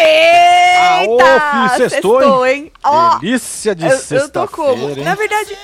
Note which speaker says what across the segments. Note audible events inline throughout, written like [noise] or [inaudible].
Speaker 1: Eita!
Speaker 2: filho, sextou,
Speaker 1: hein? Ó,
Speaker 2: Delícia de
Speaker 1: eu, eu tô como?
Speaker 2: sexta-feira,
Speaker 1: Na
Speaker 2: hein?
Speaker 1: verdade,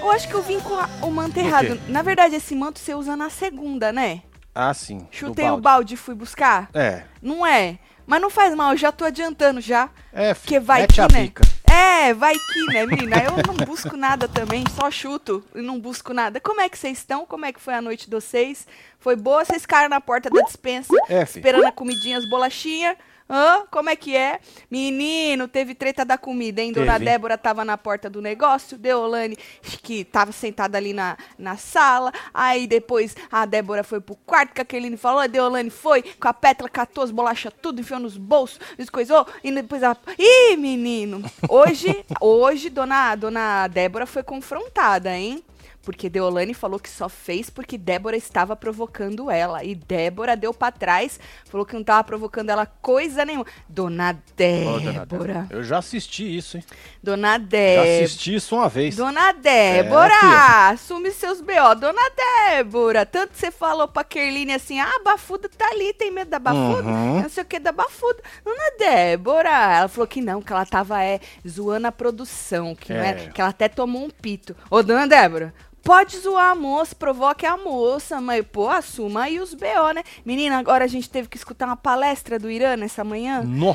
Speaker 1: eu acho que eu vim com a- o manto errado. Na verdade, esse manto você usa na segunda, né?
Speaker 2: Ah, sim.
Speaker 1: Chutei o
Speaker 2: balde.
Speaker 1: balde e fui buscar.
Speaker 2: É.
Speaker 1: Não é? Mas não faz mal, eu já tô adiantando já.
Speaker 2: É,
Speaker 1: Porque vai que,
Speaker 2: a
Speaker 1: né?
Speaker 2: bica.
Speaker 1: É, vai que, né, menina? Eu não busco nada também, só chuto e não busco nada. Como é que vocês estão? Como é que foi a noite de vocês? Foi boa? Vocês ficaram na porta da dispensa
Speaker 2: É,
Speaker 1: esperando a comidinha, as bolachinhas? Hã? Como é que é? Menino, teve treta da comida, hein? Dona
Speaker 2: Teve.
Speaker 1: Débora tava na porta do negócio, Deolane, que tava sentada ali na, na sala. Aí depois a Débora foi pro quarto, que a Keline falou, a Deolane foi, com a pétala, catou as bolachas tudo, enfiou nos bolsos, descoisou, e depois ela... Ih, menino! Hoje, [laughs] hoje, dona, dona Débora foi confrontada, hein? Porque Deolane falou que só fez porque Débora estava provocando ela. E Débora deu pra trás, falou que não tava provocando ela coisa nenhuma. Dona Débora.
Speaker 2: dona Débora, Eu já assisti isso, hein?
Speaker 1: Dona
Speaker 2: Já
Speaker 1: Débora.
Speaker 2: assisti isso uma vez.
Speaker 1: Dona Débora,
Speaker 2: É,
Speaker 1: assume seus B.O. Dona Débora, tanto você falou pra Kerline assim, ah, a bafuda tá ali, tem medo da bafuda?
Speaker 2: Uhum.
Speaker 1: Não sei o que da bafuda. Dona Débora, ela falou que não, que ela tava é, zoando a produção, que, não
Speaker 2: É.
Speaker 1: era, que ela até tomou um pito. Ô, Dona Débora, pode zoar a moça, provoque a moça, mas, pô, assuma aí os B.O., né? Menina, agora a gente teve que escutar uma palestra do Irã nessa manhã.
Speaker 2: Nó.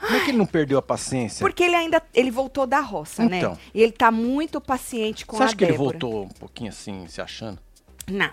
Speaker 2: Como é que ele não perdeu a paciência?
Speaker 1: Porque ele ainda ele voltou da roça, né?
Speaker 2: Então.
Speaker 1: E ele tá muito paciente com
Speaker 2: Você
Speaker 1: a
Speaker 2: acha que ele
Speaker 1: Débora.
Speaker 2: voltou um pouquinho assim, se achando?
Speaker 1: Não.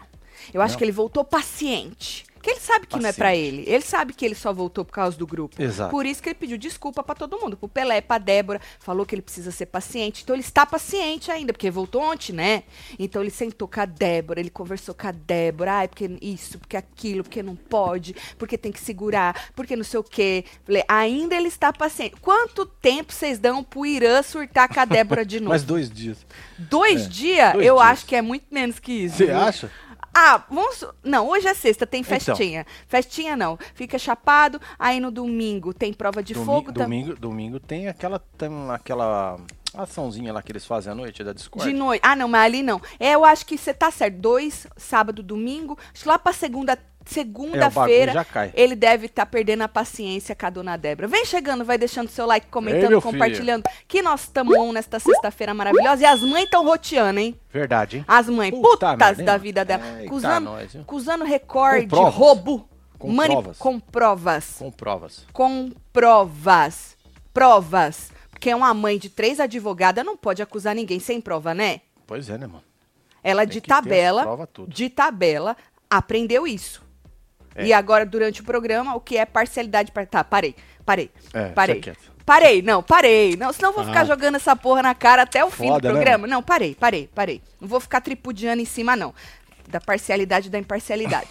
Speaker 1: Eu acho
Speaker 2: Não?
Speaker 1: que ele voltou paciente. Que ele sabe que não é pra
Speaker 2: Paciente.
Speaker 1: ele. Ele sabe que ele só voltou por causa do grupo.
Speaker 2: Exato.
Speaker 1: Por isso que ele pediu desculpa pra todo mundo. Pro Pelé, pra Débora. Falou que ele precisa ser paciente. Então ele está paciente ainda, porque voltou ontem, né? Então ele sentou com a Débora, ele conversou com a Débora. Ai, porque isso, porque aquilo, porque não pode, porque tem que segurar, porque não sei o quê. Falei, ainda ele está paciente. Quanto tempo vocês dão pro Irã surtar com a Débora de [laughs] novo?
Speaker 2: Mais dois dias.
Speaker 1: Dois
Speaker 2: É,
Speaker 1: dias?
Speaker 2: dois
Speaker 1: eu
Speaker 2: dias.
Speaker 1: acho que é muito menos que isso.
Speaker 2: Você acha?
Speaker 1: Ah, vamos. Não, hoje é sexta, tem
Speaker 2: Então.
Speaker 1: festinha. Festinha não. Fica chapado, aí no domingo tem prova de
Speaker 2: Domi-
Speaker 1: fogo também.
Speaker 2: domingo, domingo tem aquela, tem aquela açãozinha lá que eles fazem à noite da Discord.
Speaker 1: De noite. Ah, não, mas ali não. É, eu acho que você tá certo. Dois, sábado, domingo. Acho que lá pra segunda.
Speaker 2: É,
Speaker 1: Segunda-feira,
Speaker 2: cai.
Speaker 1: ele deve estar perdendo a paciência com a dona Débora. Vem chegando, vai deixando seu like,
Speaker 2: Ei,
Speaker 1: comentando,
Speaker 2: meu
Speaker 1: compartilhando. Que nós estamos on nesta sexta-feira maravilhosa. E as mães estão roteando, hein?
Speaker 2: Verdade, hein?
Speaker 1: As mães,
Speaker 2: Puta
Speaker 1: putas
Speaker 2: merda,
Speaker 1: da vida dela.
Speaker 2: Eita,
Speaker 1: Acusando,
Speaker 2: nós, viu?
Speaker 1: acusando recorde,
Speaker 2: Com provas.
Speaker 1: roubo.
Speaker 2: Com
Speaker 1: mani-
Speaker 2: provas.
Speaker 1: Com provas.
Speaker 2: Com provas.
Speaker 1: Com provas. Provas. Porque uma mãe de três advogadas não pode acusar ninguém sem prova, né?
Speaker 2: Pois é, né, mano?
Speaker 1: Ela
Speaker 2: Tem
Speaker 1: de tabela,
Speaker 2: prova
Speaker 1: de tabela, aprendeu isso.
Speaker 2: É.
Speaker 1: E agora, durante o programa, o que é parcialidade... par- Tá, parei, parei,
Speaker 2: É,
Speaker 1: parei. Parei, não, parei. Não, senão eu vou ficar
Speaker 2: Ah.
Speaker 1: jogando essa porra na cara até o fim do
Speaker 2: Foda, né,
Speaker 1: programa. não, parei, parei, parei. Não vou ficar tripudiando em cima, não. Da parcialidade e da imparcialidade.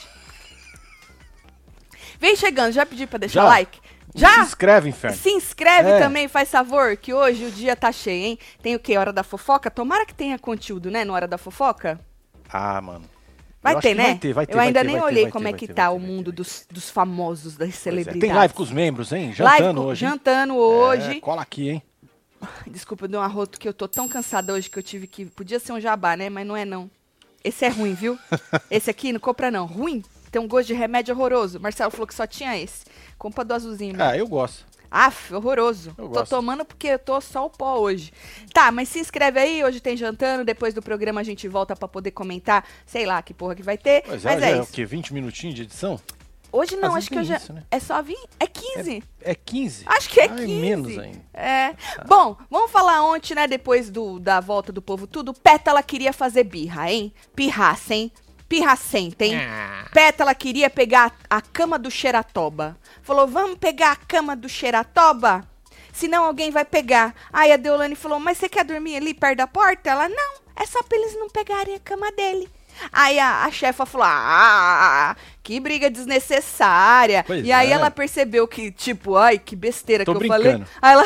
Speaker 1: [laughs] Vem chegando, já pedi pra deixar
Speaker 2: Já?
Speaker 1: like? Já?
Speaker 2: Se inscreve, inferno.
Speaker 1: Se inscreve
Speaker 2: É.
Speaker 1: também, faz favor, que hoje o dia tá cheio, hein? Tem o quê? Hora da fofoca? Tomara que tenha conteúdo, né? No Hora da fofoca?
Speaker 2: Ah, mano.
Speaker 1: Vai
Speaker 2: Eu
Speaker 1: ter, né?
Speaker 2: vai ter, vai ter,
Speaker 1: Eu
Speaker 2: vai
Speaker 1: ainda
Speaker 2: ter,
Speaker 1: nem
Speaker 2: ter,
Speaker 1: olhei como é que tá o mundo dos, dos famosos, das
Speaker 2: Pois é.
Speaker 1: celebridades.
Speaker 2: Tem live com os membros, hein?
Speaker 1: Live
Speaker 2: Jantando
Speaker 1: com-
Speaker 2: hoje. hein?
Speaker 1: Jantando hoje.
Speaker 2: É, cola aqui, hein?
Speaker 1: Desculpa, eu dei um arroto que eu tô tão cansada hoje que eu tive que. Podia ser um jabá, né? Mas não é não. Esse é ruim, viu? [laughs] esse aqui não compra não. Ruim. Tem um gosto de remédio horroroso. Marcelo falou que só tinha esse. Compra do azulzinho. mesmo.
Speaker 2: Ah, eu gosto.
Speaker 1: Aff, horroroso.
Speaker 2: Eu
Speaker 1: Tô
Speaker 2: gosto.
Speaker 1: tomando porque eu tô só o pó hoje. Tá, mas se inscreve aí, hoje tem jantando, depois do programa a gente volta pra poder comentar, sei lá que porra que vai ter.
Speaker 2: Pois é,
Speaker 1: mas
Speaker 2: já
Speaker 1: é
Speaker 2: é o
Speaker 1: isso.
Speaker 2: quê? 20 minutinhos de edição?
Speaker 1: Hoje não,
Speaker 2: Às
Speaker 1: acho que eu já.
Speaker 2: isso, né?
Speaker 1: É só 20? É 15.
Speaker 2: É 15?
Speaker 1: Acho que é
Speaker 2: Ah,
Speaker 1: 15.
Speaker 2: menos ainda.
Speaker 1: É. Bom, vamos falar ontem, né? Depois do, da volta do povo tudo. Pétala queria fazer birra, hein? Pirraça, hein? Pirracenta, hein?
Speaker 2: Ah.
Speaker 1: Pétala queria pegar a cama do Xeratoba. Falou, vamos pegar a cama do Xeratoba? Senão alguém vai pegar. Aí a Deolane falou, mas você quer dormir ali perto da porta? Ela, não, é só pra eles não pegarem a cama dele. Aí a, a chefa falou, ah, que briga desnecessária.
Speaker 2: Pois
Speaker 1: e aí
Speaker 2: é.
Speaker 1: ela percebeu que, tipo, ai, que besteira
Speaker 2: Tô
Speaker 1: que eu falei.
Speaker 2: brincando.
Speaker 1: Aí ela,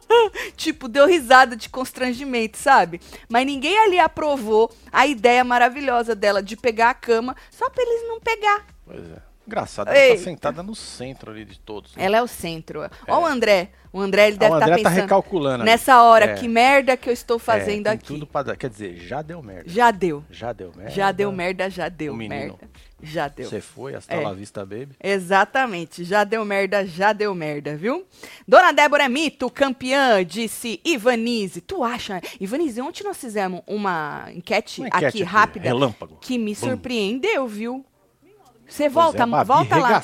Speaker 1: [laughs] tipo, deu risada de constrangimento, sabe? Mas ninguém ali aprovou a ideia maravilhosa dela de pegar a cama só pra eles não pegar.
Speaker 2: Pois é. Engraçado, ela tá sentada no centro ali de todos. né?
Speaker 1: Ela é o centro. Ó o André. O André, ele deve
Speaker 2: Ah, o
Speaker 1: estar
Speaker 2: André tá
Speaker 1: pensando.
Speaker 2: recalculando. ali.
Speaker 1: nessa hora,
Speaker 2: É.
Speaker 1: que merda que eu estou
Speaker 2: É,
Speaker 1: fazendo
Speaker 2: tem
Speaker 1: aqui.
Speaker 2: Tudo pra. Quer dizer, já deu merda.
Speaker 1: Já deu.
Speaker 2: Já deu merda.
Speaker 1: Já deu merda, já deu
Speaker 2: O menino.
Speaker 1: merda. Já deu.
Speaker 2: Você foi, hasta
Speaker 1: É.
Speaker 2: la vista, baby.
Speaker 1: Exatamente, já deu merda, já deu merda, viu? Dona Débora é mito, campeã, disse Ivanise. Tu acha? Ivanise, ontem nós fizemos uma enquete,
Speaker 2: Uma enquete
Speaker 1: aqui, rápida
Speaker 2: Relâmpago.
Speaker 1: que me
Speaker 2: Bum.
Speaker 1: surpreendeu, viu? Você volta,
Speaker 2: é,
Speaker 1: volta lá.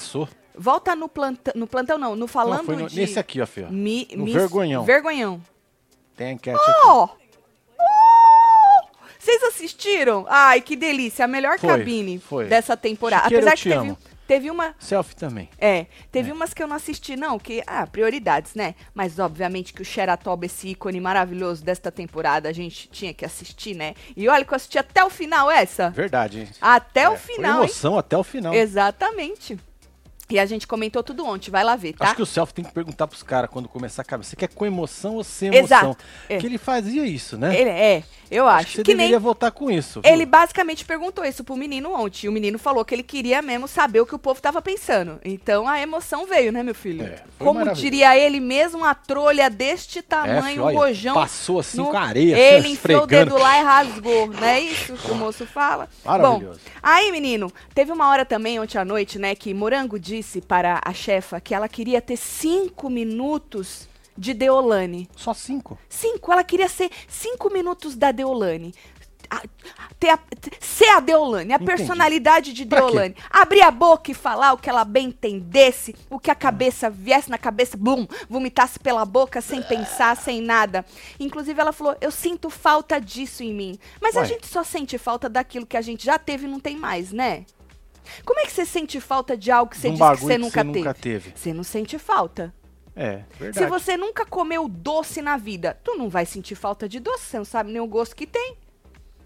Speaker 1: Volta no plantão, no plantão não, no falando
Speaker 2: Não, foi no-
Speaker 1: de
Speaker 2: nesse aqui, ó, filho.
Speaker 1: Mi,
Speaker 2: No
Speaker 1: Miss-
Speaker 2: Vergonhão.
Speaker 1: Vergonhão.
Speaker 2: Tem enquete aqui.
Speaker 1: Ó! Oh! Vocês assistiram? Ai, que delícia, a melhor
Speaker 2: Foi,
Speaker 1: cabine
Speaker 2: foi.
Speaker 1: dessa temporada.
Speaker 2: Chiqueira,
Speaker 1: Apesar
Speaker 2: eu
Speaker 1: que
Speaker 2: te
Speaker 1: teve,
Speaker 2: amo.
Speaker 1: Teve uma
Speaker 2: Selfie também.
Speaker 1: É, teve umas que eu não assisti, não, que, ah, prioridades, né? Mas, obviamente, que o Xeratoba, esse ícone maravilhoso desta temporada, a gente tinha que assistir, né? E olha que eu assisti até o final essa.
Speaker 2: Verdade, hein?
Speaker 1: Até
Speaker 2: É,
Speaker 1: o
Speaker 2: foi
Speaker 1: final, hein?
Speaker 2: emoção até o final.
Speaker 1: Exatamente. E a gente comentou tudo ontem, vai lá ver, tá?
Speaker 2: Acho que o selfie tem que perguntar pros caras quando começar a cabeça. Você quer com emoção ou sem emoção?
Speaker 1: Exato, é.
Speaker 2: Que ele fazia isso, né?
Speaker 1: Ele é, eu acho.
Speaker 2: que você
Speaker 1: que
Speaker 2: deveria
Speaker 1: nem
Speaker 2: voltar com isso. viu?
Speaker 1: Ele basicamente perguntou isso pro menino ontem. E o menino falou que ele queria mesmo saber o que o povo tava pensando. Então a emoção veio, né, meu filho?
Speaker 2: É,
Speaker 1: Como diria ele mesmo, a trolha deste
Speaker 2: É,
Speaker 1: tamanho, um
Speaker 2: olha,
Speaker 1: rojão.
Speaker 2: Passou assim
Speaker 1: no-
Speaker 2: com a areia,
Speaker 1: Ele
Speaker 2: assim,
Speaker 1: enfiou o dedo lá e rasgou, não é isso que o moço fala?
Speaker 2: Maravilhoso.
Speaker 1: Bom, aí, menino, teve uma hora também, ontem à noite, né, que Morango disse para a chefa que ela queria ter cinco minutos de Deolane.
Speaker 2: Só cinco.
Speaker 1: Cinco, ela queria ser cinco minutos da Deolane. A- ter a- ser a Deolane, a
Speaker 2: Entendi.
Speaker 1: personalidade de? Deolane. Abrir a boca e falar o que ela bem entendesse, o que a cabeça viesse na cabeça, bum, vomitasse pela boca sem pensar, sem nada. Inclusive, ela falou: Eu sinto falta disso em mim. Mas a
Speaker 2: Ué.
Speaker 1: gente só sente falta daquilo que a gente já teve e não tem mais, né? Como é que você sente falta de algo que você
Speaker 2: um
Speaker 1: disse que você
Speaker 2: que
Speaker 1: nunca
Speaker 2: você
Speaker 1: teve?
Speaker 2: nunca teve.
Speaker 1: Você não sente falta.
Speaker 2: É, verdade.
Speaker 1: Se você nunca comeu doce na vida, tu não vai sentir falta de doce, você não sabe nem o gosto que tem.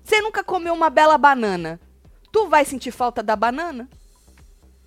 Speaker 1: Você nunca comeu uma bela banana, tu vai sentir falta da banana?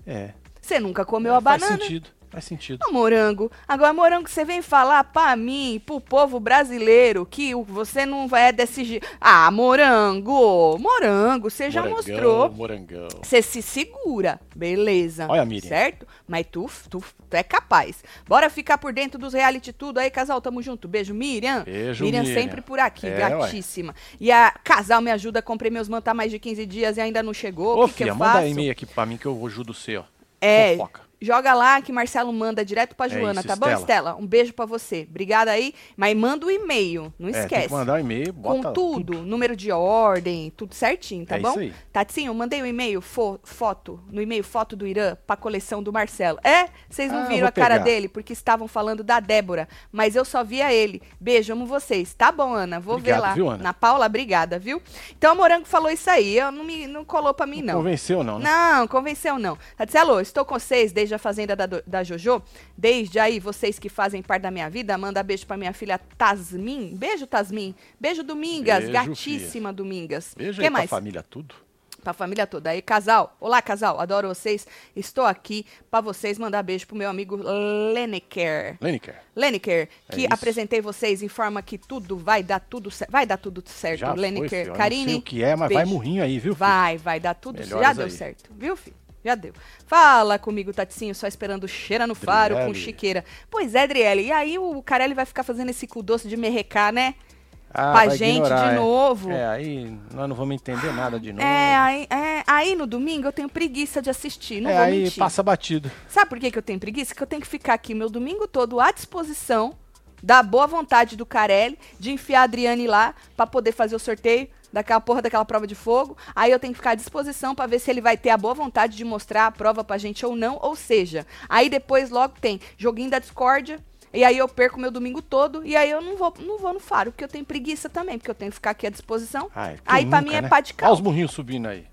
Speaker 2: É.
Speaker 1: Você nunca comeu
Speaker 2: É,
Speaker 1: a
Speaker 2: faz
Speaker 1: banana?
Speaker 2: sentido. Faz sentido.
Speaker 1: Ô, morango. Agora, morango, você vem falar pra mim, pro povo brasileiro, que você não vai é desse jeito. Ah, morango! Morango, você já
Speaker 2: Morangão,
Speaker 1: mostrou.
Speaker 2: Morangão.
Speaker 1: Você se segura, beleza.
Speaker 2: Olha, Miriam.
Speaker 1: Certo? Mas tu, tu, tu é capaz. Bora ficar por dentro dos reality tudo aí, casal. Tamo junto. Beijo, Miriam.
Speaker 2: Beijo,
Speaker 1: Miriam.
Speaker 2: Miriam.
Speaker 1: sempre por aqui,
Speaker 2: É,
Speaker 1: gratíssima. E a casal me ajuda, comprei meus mantos há mais de 15 dias e ainda não chegou.
Speaker 2: Ô,
Speaker 1: o que, que
Speaker 2: filha,
Speaker 1: eu
Speaker 2: manda e-mail aqui pra mim que eu ajudo você, ó.
Speaker 1: É,
Speaker 2: Fofoca.
Speaker 1: Joga lá que Marcelo manda direto pra
Speaker 2: É
Speaker 1: Joana,
Speaker 2: isso,
Speaker 1: tá bom,
Speaker 2: Estela?
Speaker 1: Estela? Um beijo pra você. Obrigada aí, mas manda o e-mail, não
Speaker 2: É, tem
Speaker 1: esquece.
Speaker 2: que mandar um e-mail, bota
Speaker 1: Com tudo, número de ordem, tudo certinho, tá
Speaker 2: É
Speaker 1: bom?
Speaker 2: isso aí.
Speaker 1: Tatinho, eu mandei um e-mail, fo- foto, no e-mail foto do Irã pra coleção do Marcelo. É? Vocês não
Speaker 2: Ah,
Speaker 1: viram a cara
Speaker 2: pegar.
Speaker 1: dele porque estavam falando da Débora, mas eu só via ele. Beijo, amo vocês. Tá bom, Ana, vou
Speaker 2: Obrigado,
Speaker 1: ver lá.
Speaker 2: viu, Ana?
Speaker 1: Na Paula, obrigada, viu? Então o Morango falou isso aí, eu não me não colou pra mim não.
Speaker 2: Convenceu não, né?
Speaker 1: Não, convenceu não. Tatielo, estou com vocês desde a fazenda da, da Jojo. Desde aí, vocês que fazem parte da minha vida, manda beijo pra minha filha Tasmin. Beijo, Tasmin. Beijo, Domingas.
Speaker 2: Beijo,
Speaker 1: Gatíssima, Domingas.
Speaker 2: Beijo
Speaker 1: que
Speaker 2: aí
Speaker 1: mais?
Speaker 2: pra família, tudo.
Speaker 1: Pra família toda. Aí, casal. Olá, casal. Adoro vocês. Estou aqui pra vocês mandar beijo pro meu amigo Leneker.
Speaker 2: Lineker,
Speaker 1: Leneker,
Speaker 2: É
Speaker 1: que
Speaker 2: isso.
Speaker 1: apresentei vocês em forma que tudo vai dar tudo certo. Vai dar tudo certo,
Speaker 2: já foi,
Speaker 1: Leneker.
Speaker 2: filho. Eu Não
Speaker 1: Karine,
Speaker 2: sei o que é, mas vai
Speaker 1: beijo.
Speaker 2: murrinho aí, viu, filho?
Speaker 1: Vai, vai dar tudo certo. Já
Speaker 2: Melhoras
Speaker 1: deu
Speaker 2: aí.
Speaker 1: certo, viu, filho? Já deu. Fala comigo, Taticinho, só esperando cheira no faro com chiqueira. Pois é, Driele. E aí o Carelli vai ficar fazendo esse cu doce de merrecar, né?
Speaker 2: Ah,
Speaker 1: pra gente
Speaker 2: ignorar,
Speaker 1: de
Speaker 2: é.
Speaker 1: novo.
Speaker 2: É, aí nós não vamos entender nada de novo.
Speaker 1: É aí, é, aí no domingo eu tenho preguiça de assistir, não
Speaker 2: É,
Speaker 1: vou
Speaker 2: aí
Speaker 1: mentir.
Speaker 2: passa batido.
Speaker 1: Sabe por que, que eu tenho preguiça? Que eu tenho que ficar aqui meu domingo todo à disposição da boa vontade do Carelli de enfiar a Adriane lá pra poder fazer o sorteio daquela porra daquela prova de fogo. Aí eu tenho que ficar à disposição pra ver se ele vai ter a boa vontade de mostrar a prova pra gente ou não. Ou seja, aí depois logo tem joguinho da discórdia. E aí eu perco meu domingo todo e aí eu não vou, não vou no faro, porque eu tenho preguiça também, porque eu tenho que ficar aqui à disposição.
Speaker 2: Ai, quem
Speaker 1: aí pra
Speaker 2: nunca,
Speaker 1: mim é
Speaker 2: né?
Speaker 1: pá de cal.
Speaker 2: Olha os murrinhos subindo aí.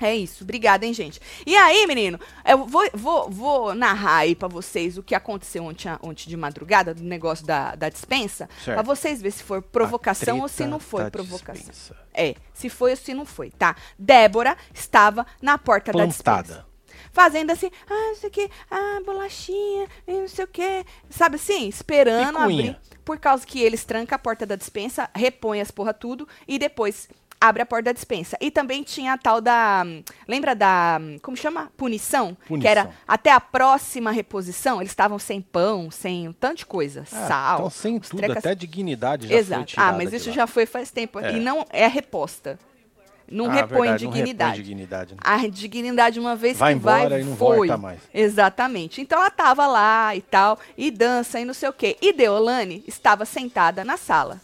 Speaker 1: É isso, obrigada, hein, gente. E aí, menino, eu vou, vou, vou narrar aí pra vocês o que aconteceu ontem, ontem de madrugada, do negócio da, da dispensa,
Speaker 2: Certo.
Speaker 1: pra vocês verem se foi provocação ou se não foi provocação.
Speaker 2: dispensa.
Speaker 1: É, se foi ou se não foi, tá? Débora estava na porta da dispensa.
Speaker 2: Plantada.
Speaker 1: Fazendo assim, ah, não sei o que, ah, bolachinha, não sei o que. Sabe assim? Esperando
Speaker 2: Picuinha.
Speaker 1: abrir. Por causa que eles trancam a porta da dispensa, repõem as porra tudo e depois abre a porta da dispensa. E também tinha a tal da. Lembra da. Como chama? Punição? Que
Speaker 2: Punição.
Speaker 1: era até a próxima reposição, eles estavam sem pão, sem um tanto de coisa.
Speaker 2: Ah,
Speaker 1: sal.
Speaker 2: Então, sem tudo,
Speaker 1: trecas-
Speaker 2: até dignidade já
Speaker 1: Exato. Ah, mas isso já foi faz tempo.
Speaker 2: É.
Speaker 1: E não é reposta. Não
Speaker 2: Ah,
Speaker 1: repõe
Speaker 2: verdade, não
Speaker 1: dignidade.
Speaker 2: repõe dignidade. né?
Speaker 1: A dignidade, uma vez
Speaker 2: Vai
Speaker 1: que vai,
Speaker 2: embora e não
Speaker 1: foi.
Speaker 2: volta mais.
Speaker 1: Exatamente. Então ela tava lá e tal, e dança e não sei o quê. E Deolane estava sentada na sala.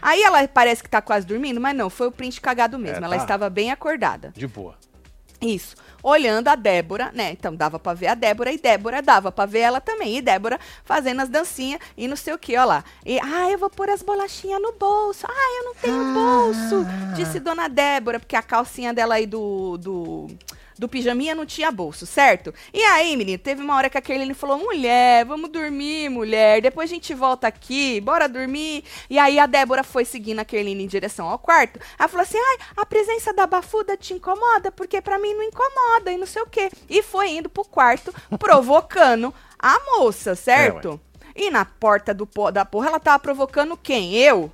Speaker 1: Aí ela parece que tá quase dormindo, mas não, foi o print cagado mesmo.
Speaker 2: É,
Speaker 1: ela
Speaker 2: tá.
Speaker 1: estava bem acordada.
Speaker 2: De boa.
Speaker 1: Isso. Olhando a Débora, né? Então dava pra ver a Débora e Débora dava pra ver ela também. E Débora fazendo as dancinhas e não sei o que, ó lá. E, ah, eu vou pôr as bolachinhas no bolso. Ah, eu não tenho bolso. Disse Dona Débora, porque a calcinha dela aí do, do, do pijaminha não tinha bolso, certo? E aí, menino, teve uma hora que a Kerline falou: mulher, vamos dormir, mulher. Depois a gente volta aqui, bora dormir. E aí a Débora foi seguindo a Kerline em direção ao quarto. Ela falou assim: ai, a presença da bafuda te incomoda? Porque pra mim não incomoda e não sei o quê. E foi indo pro quarto, [laughs] provocando a moça, certo? e na porta do, da porra, ela tava provocando quem? Eu?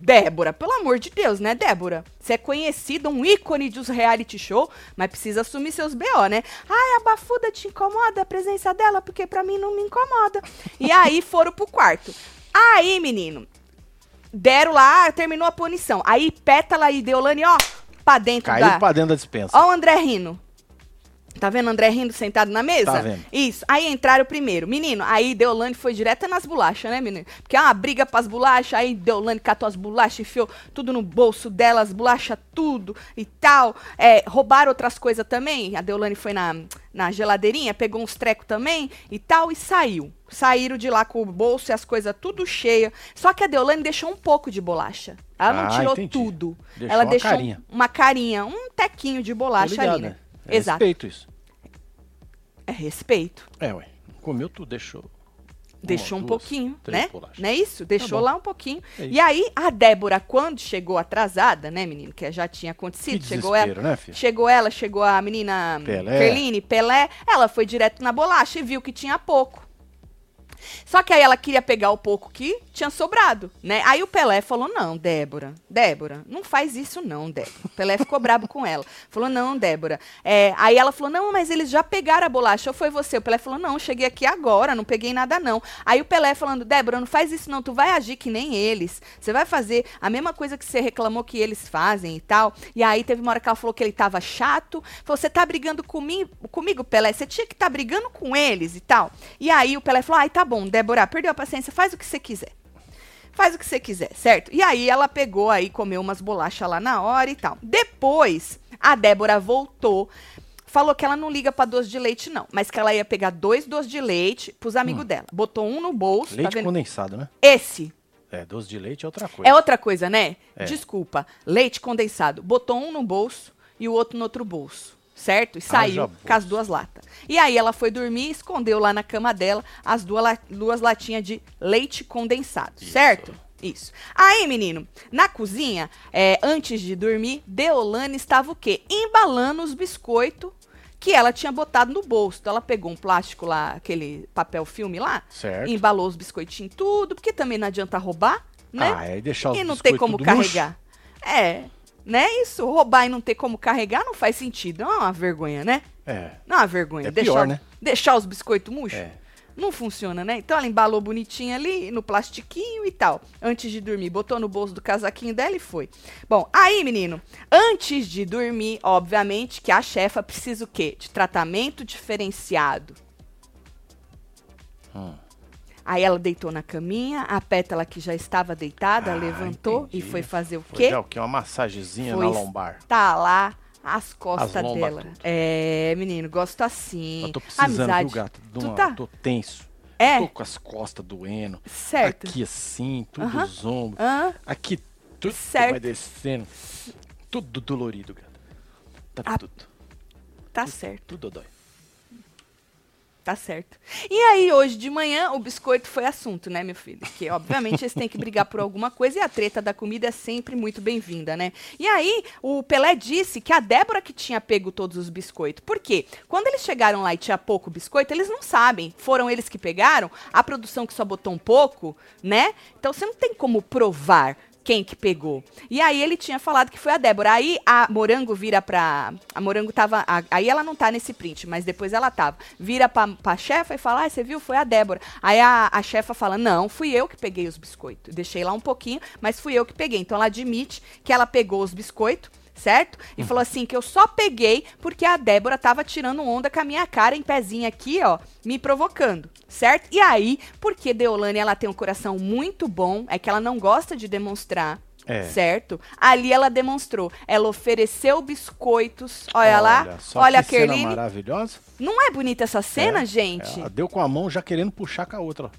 Speaker 1: Débora, pelo amor de Deus, né, Débora? Você é conhecida, um ícone dos reality show, mas precisa assumir seus BO, né? Ai, a bafuda te incomoda a presença dela, porque pra mim não me incomoda. E aí foram pro quarto. Aí, menino, deram lá, terminou a punição. Aí Pétala e Deolane, ó, pra dentro
Speaker 2: Caiu
Speaker 1: da...
Speaker 2: pra dentro da dispensa.
Speaker 1: Ó o André rindo. Tá vendo André rindo sentado na mesa?
Speaker 2: Tá vendo.
Speaker 1: Isso. Aí entraram primeiro. Menino, aí Deolane foi direto nas bolachas, né, menino? Porque é uma briga pras bolachas, aí Deolane catou as bolachas, enfiou tudo no bolso dela, as bolachas tudo e tal. É, roubaram outras coisas também. A Deolane foi na, na geladeirinha, pegou uns trecos também e tal e saiu. Saíram de lá com o bolso e as coisas tudo cheia. Só que a Deolane deixou um pouco de bolacha. Ela não
Speaker 2: Ah,
Speaker 1: tirou
Speaker 2: entendi.
Speaker 1: tudo.
Speaker 2: Deixou
Speaker 1: Ela
Speaker 2: uma
Speaker 1: deixou
Speaker 2: carinha.
Speaker 1: uma carinha, um tequinho de bolacha
Speaker 2: ligado,
Speaker 1: ali, né?
Speaker 2: É
Speaker 1: Exato.
Speaker 2: Respeito isso.
Speaker 1: É respeito.
Speaker 2: É, ué. Comeu tudo, deixou.
Speaker 1: Deixou
Speaker 2: Uma,
Speaker 1: um
Speaker 2: duas,
Speaker 1: pouquinho, né?
Speaker 2: bolachas.
Speaker 1: Não é isso? Deixou
Speaker 2: bom.
Speaker 1: lá um pouquinho.
Speaker 2: É
Speaker 1: e aí, a Débora, quando chegou atrasada, né, menino? Que já tinha acontecido,
Speaker 2: Que
Speaker 1: chegou ela.
Speaker 2: né, filho?
Speaker 1: Chegou ela, chegou a menina
Speaker 2: Pelé.
Speaker 1: Kerline, Pelé, ela foi direto na bolacha e viu que tinha pouco. Só que aí ela queria pegar o pouco que tinha sobrado, né? Aí o Pelé falou: "Não, Débora, Débora, não faz isso não, Débora". O Pelé ficou brabo com ela. Falou: "Não, Débora". É, aí ela falou: "Não, mas eles já pegaram a bolacha, ou foi você?". O Pelé falou: "Não, cheguei aqui agora, não peguei nada não". Aí o Pelé falando: "Débora, não faz isso não, tu vai agir que nem eles. Você vai fazer a mesma coisa que você reclamou que eles fazem e tal". E aí teve uma hora que ela falou que ele tava chato. Falou: "Você tá brigando comigo, comigo, Pelé? Você tinha que estar tá brigando com eles e tal". E aí o Pelé falou: "Ai, tá bom, Débora, perdeu a paciência, faz o que você quiser". Faz o que você quiser, certo? E aí ela pegou aí, comeu umas bolachas lá na hora e tal. Depois, a Débora voltou, falou que ela não liga pra doce de leite, não. Mas que ela ia pegar dois doces de leite pros amigos dela. Botou um no bolso, tá
Speaker 2: Leite
Speaker 1: vendo?
Speaker 2: condensado, né?
Speaker 1: Esse.
Speaker 2: É, doce de leite é outra coisa.
Speaker 1: É outra coisa, né?
Speaker 2: É.
Speaker 1: Desculpa. Leite condensado. Botou um no bolso e o outro no outro bolso. Certo? E saiu com as duas latas. E aí ela foi dormir e escondeu lá na cama dela as duas, la- duas latinhas de leite condensado.
Speaker 2: Isso.
Speaker 1: Certo? Isso. Aí, menino, na cozinha, é, antes de dormir, Deolane estava o quê? Embalando os biscoitos que ela tinha botado no bolso. Então ela pegou um plástico lá, aquele papel filme lá,
Speaker 2: Certo.
Speaker 1: embalou os biscoitinhos tudo, porque também não adianta roubar, né?
Speaker 2: Ah, é deixar os
Speaker 1: e não
Speaker 2: biscoitos
Speaker 1: como carregar. É, né? Isso, roubar e não ter como carregar não faz sentido. Não é uma vergonha, né?
Speaker 2: É.
Speaker 1: Não é uma vergonha.
Speaker 2: É
Speaker 1: deixar,
Speaker 2: pior, né?
Speaker 1: deixar os biscoitos murchos.
Speaker 2: É.
Speaker 1: Não funciona, né? Então ela embalou bonitinho ali no plastiquinho e tal. Antes de dormir, botou no bolso do casaquinho dela e foi. Bom, aí, menino, antes de dormir, obviamente que a chefa precisa o quê? De tratamento diferenciado.
Speaker 2: Hum.
Speaker 1: Aí ela deitou na caminha, a pétala que já estava deitada
Speaker 2: Ah,
Speaker 1: levantou
Speaker 2: entendi.
Speaker 1: e foi fazer o
Speaker 2: Foi
Speaker 1: quê?
Speaker 2: dar o quê? Uma massagenzinha
Speaker 1: Foi
Speaker 2: na lombar.
Speaker 1: Tá lá as costas
Speaker 2: As
Speaker 1: dela.
Speaker 2: tudo.
Speaker 1: É, menino, gosto assim.
Speaker 2: Eu tô precisando,
Speaker 1: Amizade.
Speaker 2: viu, gato?
Speaker 1: Tu
Speaker 2: uma-
Speaker 1: tá?
Speaker 2: Tô tenso.
Speaker 1: É?
Speaker 2: Tô com as costas doendo.
Speaker 1: Certo.
Speaker 2: Aqui assim, tudo
Speaker 1: Aham.
Speaker 2: os ombros.
Speaker 1: Hã?
Speaker 2: Aqui tudo
Speaker 1: Certo.
Speaker 2: vai descendo. Tudo dolorido, gato. Tá
Speaker 1: Ah,
Speaker 2: tudo.
Speaker 1: Tá certo.
Speaker 2: Tudo dói.
Speaker 1: Tá certo. E aí, hoje de manhã, o biscoito foi assunto, né, meu filho? Que, obviamente, eles têm que brigar por alguma coisa e a treta da comida é sempre muito bem-vinda, né? E aí, o Pelé disse que a Débora que tinha pego todos os biscoitos. Por quê? Quando eles chegaram lá e tinha pouco biscoito, eles não sabem. Foram eles que pegaram, a produção que só botou um pouco, né? Então, você não tem como provar quem que pegou. E aí ele tinha falado que foi a Débora. Aí a Morango vira pra. A Morango tava. a- aí ela não tá nesse print, mas depois ela tava. Vira pra, pra chefa e fala: Ah, você viu? Foi a Débora. Aí a, a chefa fala: Não, fui eu que peguei os biscoitos. Deixei lá um pouquinho, mas fui eu que peguei. Então ela admite que ela pegou os biscoitos. Certo? E falou assim que eu só peguei porque a Débora tava tirando onda com a minha cara em pezinho aqui, ó, me provocando, certo? E aí, porque Deolane ela tem um coração muito bom, é que ela não gosta de demonstrar,
Speaker 2: É.
Speaker 1: certo? Ali ela demonstrou. Ela ofereceu biscoitos. Olha, lá.
Speaker 2: só
Speaker 1: Olha a
Speaker 2: que cena
Speaker 1: Kerline.
Speaker 2: maravilhosa.
Speaker 1: Não é bonita essa cena,
Speaker 2: É,
Speaker 1: gente?
Speaker 2: Ela deu com a mão já querendo puxar com a outra. ó.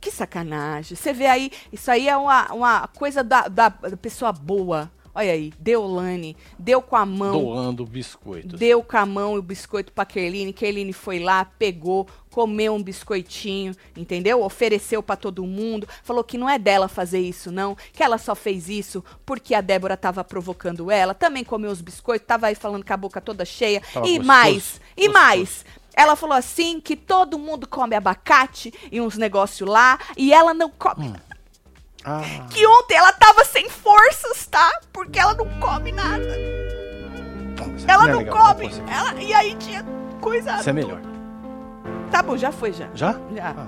Speaker 1: Que sacanagem. Você vê aí, isso aí é uma, uma coisa da, da pessoa boa. Olha aí, Deolane, deu com a mão.
Speaker 2: Doando biscoitos.
Speaker 1: Deu com a mão o biscoito pra Kerline. Kerline foi lá, pegou, comeu um biscoitinho, entendeu? Ofereceu pra todo mundo. Falou que não é dela fazer isso, não. Que ela só fez isso porque a Débora tava provocando ela. Também comeu os biscoitos, tava aí falando com a boca toda cheia.
Speaker 2: Tava
Speaker 1: e
Speaker 2: gostoso,
Speaker 1: mais, e
Speaker 2: gostoso.
Speaker 1: mais. Ela falou assim que todo mundo come abacate e uns negócios lá. E ela não come.
Speaker 2: Ah,
Speaker 1: Que ontem ela tava sem forças, tá? Porque ela não come nada.
Speaker 2: isso
Speaker 1: Ela
Speaker 2: é
Speaker 1: não
Speaker 2: legal,
Speaker 1: come. Ela, e aí tinha coisa.
Speaker 2: Isso é melhor.
Speaker 1: Tá bom, já foi já.
Speaker 2: Já?
Speaker 1: Já.
Speaker 2: Ah,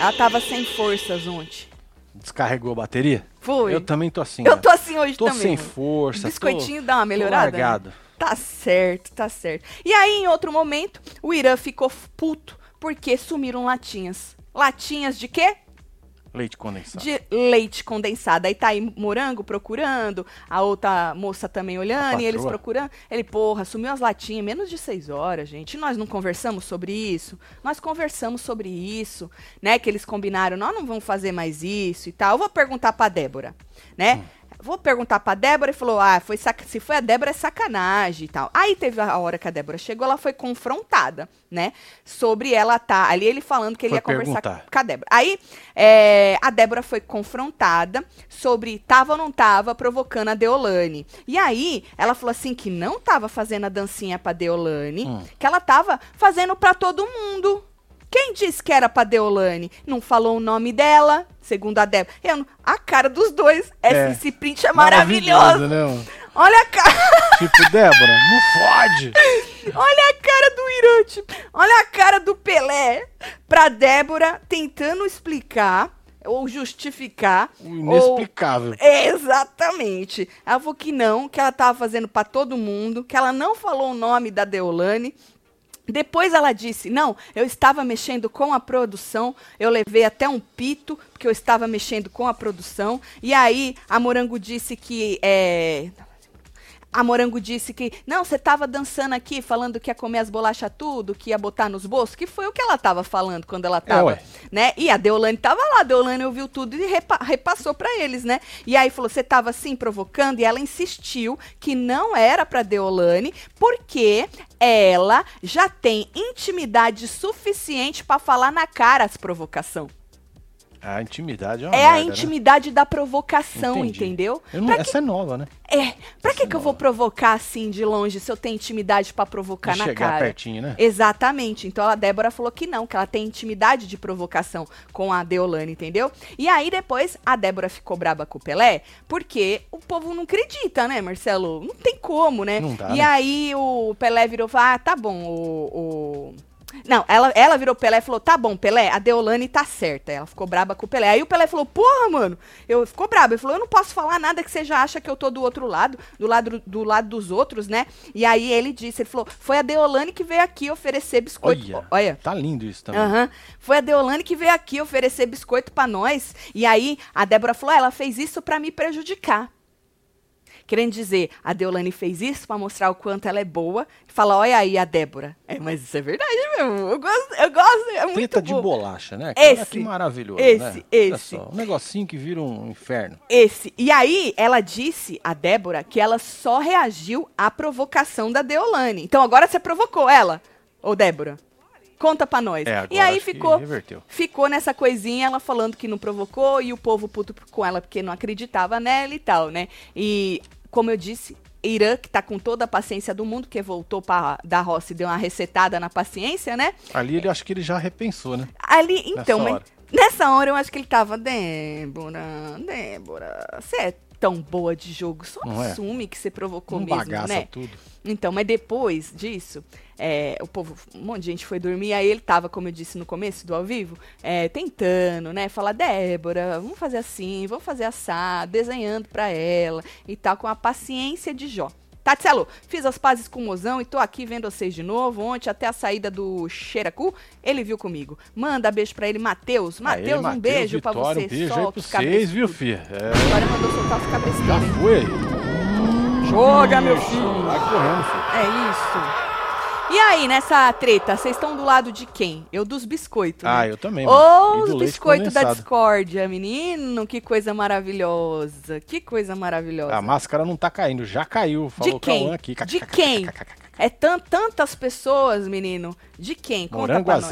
Speaker 1: Ela tava sem forças ontem.
Speaker 2: descarregou a bateria?
Speaker 1: Foi.
Speaker 2: Eu também tô assim.
Speaker 1: Eu
Speaker 2: né?
Speaker 1: tô assim hoje
Speaker 2: Tô
Speaker 1: também.
Speaker 2: sem
Speaker 1: mano.
Speaker 2: força.
Speaker 1: Biscoitinho
Speaker 2: tô-
Speaker 1: dá uma
Speaker 2: tô
Speaker 1: melhorada. né?
Speaker 2: largado.
Speaker 1: Tá certo, tá certo. E aí, em outro momento, o Irã ficou puto porque sumiram latinhas. Latinhas de quê?
Speaker 2: Leite condensado.
Speaker 1: De leite condensado. Aí tá aí Morango procurando, a outra moça também olhando, e eles procurando. Ele, porra, sumiu as latinhas, menos de seis horas, gente. Nós não conversamos sobre isso? Nós conversamos sobre isso, né? Que eles combinaram, nós não vamos fazer mais isso e tal. Eu vou perguntar pra Débora, né?
Speaker 2: Hum.
Speaker 1: Vou perguntar pra Débora e falou: ah, foi se foi a Débora é sacanagem e tal. Aí teve a hora que a Débora chegou, ela foi confrontada, né? Sobre ela tá. Ali ele falando que ele
Speaker 2: Foi
Speaker 1: ia conversar
Speaker 2: perguntar.
Speaker 1: com a Débora. Aí é, a Débora foi confrontada sobre tava ou não tava provocando a Deolane. E aí ela falou assim que não tava fazendo a dancinha pra Deolane,
Speaker 2: Hum.
Speaker 1: que ela tava fazendo pra todo mundo. Quem disse que era pra Deolane? Não falou o nome dela, segundo a Débora. Eu a cara dos dois. Esse,
Speaker 2: É.
Speaker 1: esse print é maravilhoso.
Speaker 2: né?
Speaker 1: Olha a cara. [laughs]
Speaker 2: Tipo, Débora, não fode.
Speaker 1: Olha a cara do Irante. Olha a cara do Pelé pra Débora tentando explicar ou justificar.
Speaker 2: O
Speaker 1: ou-
Speaker 2: inexplicável.
Speaker 1: Exatamente. Ela falou que não, que ela tava fazendo pra todo mundo, que ela não falou o nome da Deolane. Depois ela disse: Não, eu estava mexendo com a produção, eu levei até um pito, porque eu estava mexendo com a produção. E aí a Morango disse que. É... A Morango disse que, não, você estava dançando aqui, falando que ia comer as bolachas tudo, que ia botar nos bolsos, que foi o que ela estava falando quando ela estava,
Speaker 2: ué.
Speaker 1: né? E a Deolane estava lá, a Deolane ouviu tudo e repa- repassou para eles, né? E aí falou, você estava assim provocando? E ela insistiu que não era para Deolane, porque ela já tem intimidade suficiente para falar na cara as provocação.
Speaker 2: A intimidade é uma
Speaker 1: É a
Speaker 2: merda, né?
Speaker 1: intimidade da provocação,
Speaker 2: Entendi.
Speaker 1: entendeu?
Speaker 2: Eu não- Essa é nova, né?
Speaker 1: É, pra que,
Speaker 2: Essa
Speaker 1: que eu
Speaker 2: é
Speaker 1: vou provocar assim de longe se eu tenho intimidade pra provocar
Speaker 2: De
Speaker 1: na
Speaker 2: chegar
Speaker 1: cara?
Speaker 2: pertinho, né?
Speaker 1: Exatamente. Então a Débora falou que não, que ela tem intimidade de provocação com a Deolane, entendeu? E aí depois a Débora ficou braba com o Pelé, porque o povo não acredita, né, Marcelo? Não tem como, né?
Speaker 2: Não dá,
Speaker 1: e
Speaker 2: né?
Speaker 1: aí o Pelé virou e falou: ah, tá bom, o. o- Não, ela, ela virou Pelé e falou: tá bom, Pelé, a Deolane tá certa. Ela ficou braba com o Pelé. Aí o Pelé falou: porra, mano, eu ficou brabo. Ele falou: eu não posso falar nada que você já acha que eu tô do outro lado, do lado, do lado dos outros, né? E aí ele disse: ele falou: foi a Deolane que veio aqui oferecer biscoito.
Speaker 2: Olha,
Speaker 1: Olha.
Speaker 2: tá lindo isso também.
Speaker 1: Aham. Foi a Deolane que veio aqui oferecer biscoito pra nós. E aí a Débora falou: "Ah, ela fez isso pra me prejudicar. Querendo dizer, a Deolane fez isso pra mostrar o quanto ela é boa. E fala, olha aí a Débora. É, mas isso é verdade mesmo. Eu gosto, eu gosto, é muito
Speaker 2: Treta de bolacha, né? Cara,
Speaker 1: Esse,
Speaker 2: que maravilhoso,
Speaker 1: esse,
Speaker 2: né?
Speaker 1: Esse.
Speaker 2: só, um negocinho que vira um inferno.
Speaker 1: Esse. E aí, ela disse, a Débora, que ela só reagiu à provocação da Deolane. Então agora você provocou ela, ô Débora. Conta pra nós.
Speaker 2: É,
Speaker 1: e aí ficou, ficou nessa coisinha, ela falando que não provocou e o povo puto com ela porque não acreditava nela e tal, né? E, como eu disse, Irã, que tá com toda a paciência do mundo, que voltou pra, da roça e deu uma resetada na paciência, né?
Speaker 2: Ali ele acho que ele já repensou, né?
Speaker 1: Ali, então,
Speaker 2: Nessa
Speaker 1: mas,
Speaker 2: hora.
Speaker 1: Nessa hora eu acho que ele tava, Débora, Débora, você é tão boa de jogo, só
Speaker 2: Não é?
Speaker 1: assume que você provocou
Speaker 2: Não
Speaker 1: mesmo,
Speaker 2: bagaça
Speaker 1: né?
Speaker 2: tudo.
Speaker 1: Então, mas depois disso, é, o povo, um monte de gente foi dormir, aí ele tava, como eu disse no começo do ao vivo, é, tentando, né, falar, Débora, vamos fazer assim, vamos fazer assado, desenhando pra ela e tal, com a paciência de Jó. Tatselo, fiz as pazes com o mozão e tô aqui vendo vocês de novo. Ontem, até a saída do Xeracu, ele viu comigo. Manda beijo pra ele, Matheus. Matheus, um
Speaker 2: Matheus,
Speaker 1: beijo pra
Speaker 2: Vitória,
Speaker 1: você.
Speaker 2: Um beijo aí pra vocês, viu, filha? É,
Speaker 1: Vitória mandou soltar os
Speaker 2: já
Speaker 1: cabresteiros, hein?
Speaker 2: foi aí.
Speaker 1: Joga, meu filho.
Speaker 2: Vai correndo, filho.
Speaker 1: É isso. E aí, nessa treta, vocês estão do lado de quem? Eu dos biscoitos.
Speaker 2: Ah,
Speaker 1: né?
Speaker 2: eu também, E
Speaker 1: os biscoitos da discórdia, menino, que coisa maravilhosa. Que coisa maravilhosa.
Speaker 2: A máscara não tá caindo, já caiu. Falou
Speaker 1: de quem?
Speaker 2: Aqui.
Speaker 1: De quem? É tan tantas pessoas, menino. De quem? Conta
Speaker 2: Morango
Speaker 1: pra nós.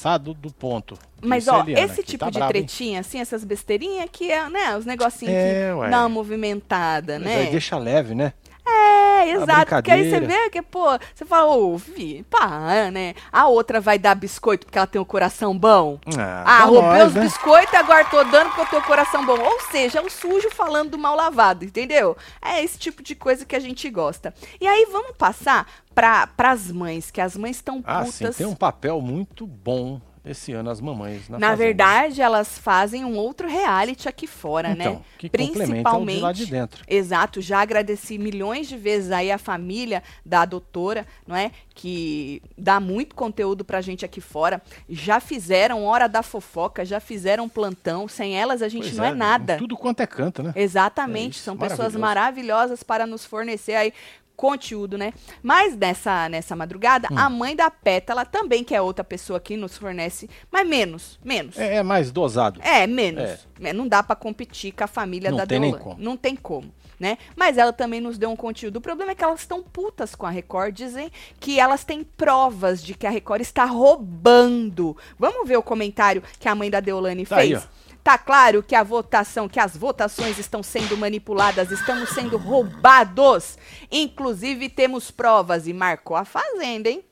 Speaker 2: Passado do ponto.
Speaker 1: Mas, ó,
Speaker 2: Eliana,
Speaker 1: esse
Speaker 2: que
Speaker 1: tipo
Speaker 2: tá
Speaker 1: de
Speaker 2: hein?
Speaker 1: tretinha, assim, essas besteirinhas que é, né, os negocinhos
Speaker 2: É,
Speaker 1: que
Speaker 2: ué.
Speaker 1: dá uma movimentada,
Speaker 2: Mas
Speaker 1: né?
Speaker 2: aí deixa leve, né?
Speaker 1: É, exato. Porque aí você vê que, pô, você fala, ô, fi, pá, né? A outra vai dar biscoito porque ela tem um coração bom. Ah,
Speaker 2: pra
Speaker 1: roubei os
Speaker 2: né?
Speaker 1: biscoitos e agora tô dando porque eu tenho coração bom. Ou seja, é o sujo falando do mal lavado, entendeu? É esse tipo de coisa que a gente gosta. E aí vamos passar para pras mães, que as mães estão
Speaker 2: Ah,
Speaker 1: putas.
Speaker 2: sim, tem um papel muito bom esse ano as mamães na
Speaker 1: Na verdade, elas fazem um outro reality aqui fora,
Speaker 2: então,
Speaker 1: né?
Speaker 2: que o de lá de dentro.
Speaker 1: Exato, já agradeci milhões de vezes aí a família da doutora, não é? Que dá muito conteúdo pra gente aqui fora. Já fizeram hora da fofoca, já fizeram plantão. Sem elas a gente
Speaker 2: Pois
Speaker 1: não é,
Speaker 2: em
Speaker 1: nada.
Speaker 2: Tudo quanto é canto, né?
Speaker 1: Exatamente,
Speaker 2: É isso,
Speaker 1: são pessoas maravilhosas para nos fornecer aí conteúdo, né? Mas nessa, nessa madrugada,
Speaker 2: Hum.
Speaker 1: a mãe da Pétala também, que é outra pessoa que nos fornece, mas menos, menos.
Speaker 2: É, é mais dosado.
Speaker 1: É, menos.
Speaker 2: É.
Speaker 1: É, Não dá pra competir com a família
Speaker 2: Não
Speaker 1: da
Speaker 2: tem
Speaker 1: Deolane.
Speaker 2: como.
Speaker 1: Não tem como, né? Mas ela também nos deu um conteúdo. O problema é que elas estão putas com a Record, dizem que elas têm provas de que a Record está roubando. Vamos ver o comentário que a mãe da Deolane
Speaker 2: Tá aí,
Speaker 1: fez?
Speaker 2: ó.
Speaker 1: Tá claro que a votação, que as votações estão sendo manipuladas, estamos sendo roubados. Inclusive temos provas e marcou a fazenda, hein?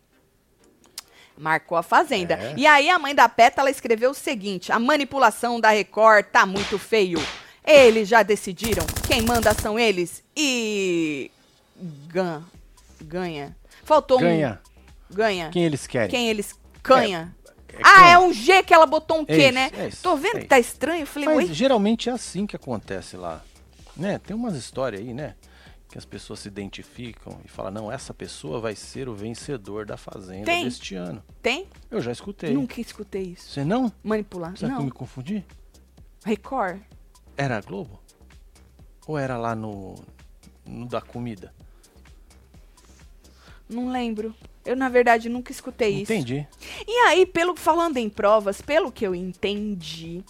Speaker 1: Marcou a fazenda.
Speaker 2: É.
Speaker 1: E aí a mãe da Pétala escreveu o seguinte: a manipulação da Record tá muito feio. Eles já decidiram, quem manda são eles e gan ganha. Faltou
Speaker 2: Ganha.
Speaker 1: um ganha.
Speaker 2: Quem eles querem?
Speaker 1: Quem eles canha.
Speaker 2: É
Speaker 1: ah, é um G que ela botou um
Speaker 2: É
Speaker 1: Q,
Speaker 2: isso,
Speaker 1: né?
Speaker 2: é isso,
Speaker 1: Tô vendo
Speaker 2: é
Speaker 1: que tá estranho. Eu falei,
Speaker 2: Mas
Speaker 1: oi.
Speaker 2: geralmente é assim que acontece lá. Né? Tem umas histórias aí, né? Que as pessoas se identificam e falam, não, essa pessoa vai ser o vencedor da Fazenda
Speaker 1: Tem.
Speaker 2: deste ano.
Speaker 1: Tem?
Speaker 2: Eu já escutei.
Speaker 1: Nunca escutei isso.
Speaker 2: Você não?
Speaker 1: Manipular.
Speaker 2: Será que eu me confundi?
Speaker 1: Record.
Speaker 2: Era a Globo? Ou era lá no, no da comida?
Speaker 1: Não lembro. Eu, na verdade, nunca escutei isso.
Speaker 2: Entendi.
Speaker 1: E aí, pelo falando em provas, pelo que eu entendi,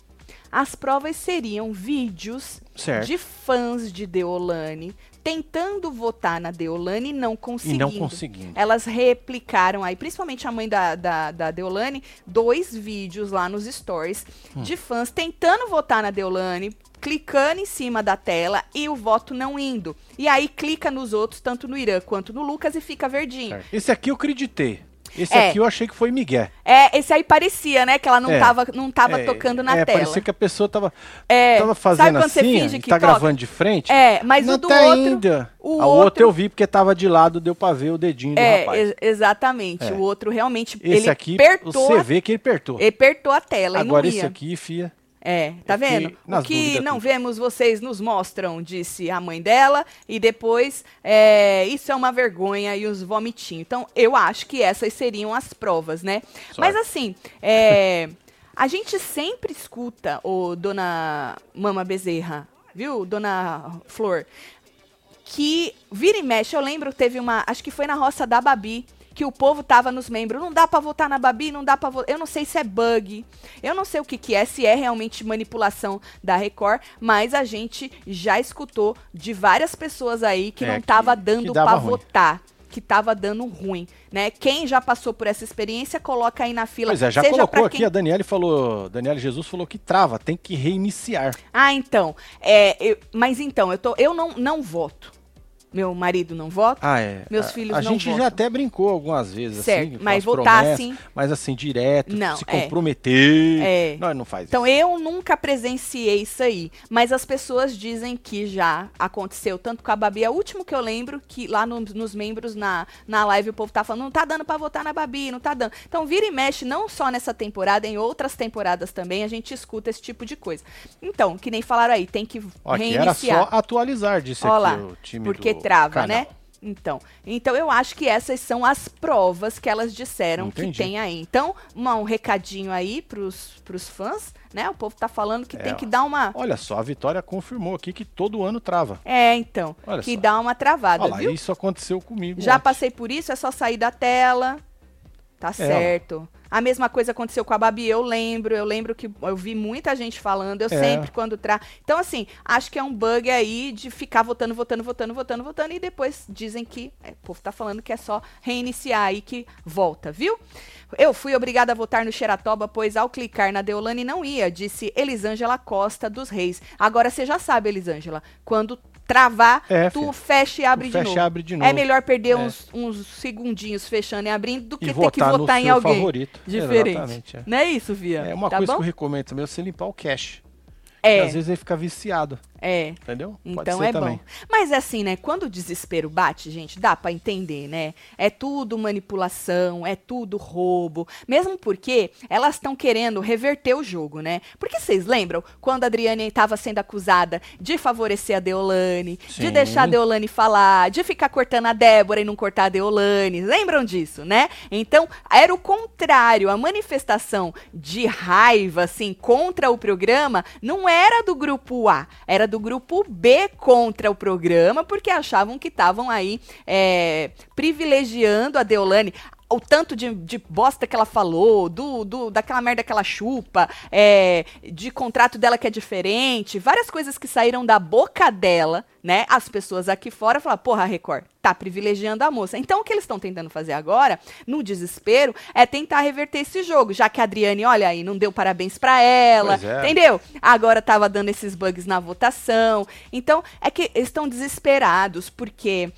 Speaker 1: as provas seriam vídeos
Speaker 2: Certo.
Speaker 1: de fãs de Deolane tentando votar na Deolane e não
Speaker 2: E
Speaker 1: conseguindo.
Speaker 2: não conseguindo.
Speaker 1: Elas replicaram aí, principalmente a mãe da, da, da Deolane, dois vídeos lá nos stories
Speaker 2: Hum.
Speaker 1: de fãs tentando votar na Deolane, clicando em cima da tela e o voto não indo. E aí clica nos outros, tanto no Irã quanto no Lucas, e fica verdinho.
Speaker 2: Certo. Esse aqui eu acreditei. Esse
Speaker 1: É.
Speaker 2: aqui eu achei que foi Miguel.
Speaker 1: É, esse aí parecia, né? Que ela não
Speaker 2: É.
Speaker 1: tava, não tava
Speaker 2: É,
Speaker 1: tocando na
Speaker 2: é,
Speaker 1: tela.
Speaker 2: parecia que a pessoa tava,
Speaker 1: É,
Speaker 2: tava
Speaker 1: sabe
Speaker 2: fazendo
Speaker 1: quando você
Speaker 2: assim,
Speaker 1: finge que
Speaker 2: tá
Speaker 1: toca?
Speaker 2: gravando de frente.
Speaker 1: É, mas
Speaker 2: não
Speaker 1: o do
Speaker 2: tá
Speaker 1: outro.
Speaker 2: ainda.
Speaker 1: o
Speaker 2: o outro
Speaker 1: outro-
Speaker 2: eu vi porque tava de lado, deu pra ver o dedinho do
Speaker 1: É,
Speaker 2: rapaz.
Speaker 1: ex- exatamente.
Speaker 2: É.
Speaker 1: O outro realmente
Speaker 2: Esse
Speaker 1: ele
Speaker 2: aqui,
Speaker 1: apertou,
Speaker 2: você
Speaker 1: a-
Speaker 2: vê que ele apertou.
Speaker 1: ele apertou a tela
Speaker 2: Agora
Speaker 1: e
Speaker 2: esse aqui, fia.
Speaker 1: É, tá
Speaker 2: eu
Speaker 1: vendo?
Speaker 2: nas
Speaker 1: O que não
Speaker 2: tudo.
Speaker 1: vemos, vocês nos mostram, disse a mãe dela, e depois, é, isso é uma vergonha e os vomitinhos. Então, eu acho que essas seriam as provas, né?
Speaker 2: Sorte.
Speaker 1: Mas assim, é, a gente sempre escuta, o dona Mama Bezerra, viu, dona Flor, que vira e mexe, eu lembro que teve uma, acho que foi na roça da Babi, que o povo tava nos membros, não dá pra votar na Babi, não dá pra votar, eu não sei se é bug, eu não sei o que que é, se é realmente manipulação da Record, mas a gente já escutou de várias pessoas aí que
Speaker 2: É,
Speaker 1: não tava
Speaker 2: que
Speaker 1: dando
Speaker 2: ruim.
Speaker 1: votar. Que tava dando ruim, né? Quem já passou por essa experiência, coloca aí na fila.
Speaker 2: Pois é, já colocou aqui,
Speaker 1: quem
Speaker 2: a Daniele falou, Daniele Jesus falou que trava, tem que reiniciar.
Speaker 1: Ah, então. É, eu- mas então, eu, tô, eu não, não voto. Meu marido não vota.
Speaker 2: Ah, é.
Speaker 1: Meus
Speaker 2: a,
Speaker 1: filhos
Speaker 2: a
Speaker 1: não
Speaker 2: gente
Speaker 1: votam.
Speaker 2: já até brincou algumas vezes,
Speaker 1: Certo,
Speaker 2: assim.
Speaker 1: mas
Speaker 2: as
Speaker 1: votar
Speaker 2: promessas,
Speaker 1: assim-
Speaker 2: Mas assim, direto,
Speaker 1: Não,
Speaker 2: se
Speaker 1: é.
Speaker 2: comprometer.
Speaker 1: É.
Speaker 2: Nós não faz
Speaker 1: Então
Speaker 2: isso.
Speaker 1: eu nunca presenciei isso aí, mas as pessoas dizem que já aconteceu, tanto com a Babi, é o último que eu lembro, que lá no- nos membros na, na live o povo tá falando, não tá dando pra votar na Babi, não tá dando. Então vira e mexe, não só nessa temporada, em outras temporadas também, a gente escuta esse tipo de coisa. Então, que nem falaram aí, tem que
Speaker 2: Ó, aqui era
Speaker 1: reiniciar.
Speaker 2: só atualizar, disse
Speaker 1: Ó
Speaker 2: aqui o time
Speaker 1: porque
Speaker 2: do
Speaker 1: trava,
Speaker 2: canal.
Speaker 1: né? Então, então eu acho que essas são as provas que elas disseram
Speaker 2: Entendi.
Speaker 1: que tem aí. Então, uma- um recadinho aí pros, pros fãs, né? O povo tá falando que
Speaker 2: É,
Speaker 1: tem
Speaker 2: ó.
Speaker 1: que dar uma.
Speaker 2: Olha só, a Vitória confirmou aqui que todo ano trava.
Speaker 1: É, então,
Speaker 2: Olha
Speaker 1: que
Speaker 2: só.
Speaker 1: dá uma travada,
Speaker 2: Olha lá,
Speaker 1: viu?
Speaker 2: isso aconteceu comigo.
Speaker 1: Já
Speaker 2: ontem.
Speaker 1: passei por isso, é só sair da tela. Tá certo. A mesma coisa aconteceu com a Babi, eu lembro. Eu lembro que eu vi muita gente falando. Eu
Speaker 2: É.
Speaker 1: sempre, quando tra. Então, assim, acho que é um bug aí de ficar votando, votando, votando, votando, votando. E depois dizem que. é, o povo tá falando que é só reiniciar aí que volta, viu? Eu fui obrigada a votar no Xeratoba, pois ao clicar na Deolane não ia, disse Elisângela Costa dos Reis. Agora você já sabe, Elisângela, quando travar,
Speaker 2: É,
Speaker 1: tu fecha e abre
Speaker 2: Tu
Speaker 1: de
Speaker 2: fecha
Speaker 1: novo.
Speaker 2: e abre de
Speaker 1: É
Speaker 2: novo.
Speaker 1: melhor perder
Speaker 2: É.
Speaker 1: uns, uns segundinhos fechando e abrindo do que
Speaker 2: E
Speaker 1: ter
Speaker 2: votar,
Speaker 1: que votar
Speaker 2: no
Speaker 1: em
Speaker 2: seu
Speaker 1: alguém
Speaker 2: favorito.
Speaker 1: diferente.
Speaker 2: Exatamente. É.
Speaker 1: Não é isso, Via?
Speaker 2: É uma
Speaker 1: tá
Speaker 2: coisa
Speaker 1: bom?
Speaker 2: que eu recomendo também é você limpar o cache.
Speaker 1: É,
Speaker 2: Porque às vezes ele fica viciado,
Speaker 1: é.
Speaker 2: entendeu?
Speaker 1: Então é
Speaker 2: também.
Speaker 1: bom. Mas assim, né? Quando o desespero bate, gente, dá pra entender, né? É tudo manipulação, é tudo roubo. Mesmo porque elas estão querendo reverter o jogo, né? Porque vocês lembram quando a Adriane estava sendo acusada de favorecer a Deolane, de
Speaker 2: Sim.
Speaker 1: deixar a Deolane falar, de ficar cortando a Débora e não cortar a Deolane? Lembram disso, né? Então, era o contrário. A manifestação de raiva, assim, contra o programa não era do grupo A, era do grupo B contra o programa, porque achavam que estavam aí é, privilegiando a Deolane. O tanto de, de bosta que ela falou, do, do- daquela merda que ela chupa, é, de contrato dela que é diferente, várias coisas que saíram da boca dela, né? As pessoas aqui fora falaram, porra, Record, tá privilegiando a moça. Então, o que eles estão tentando fazer agora, no desespero, é tentar reverter esse jogo, já que a Adriane, olha aí, não deu parabéns pra ela,
Speaker 2: é.
Speaker 1: entendeu? Agora tava dando esses bugs na votação. Então, é que eles estão desesperados, porque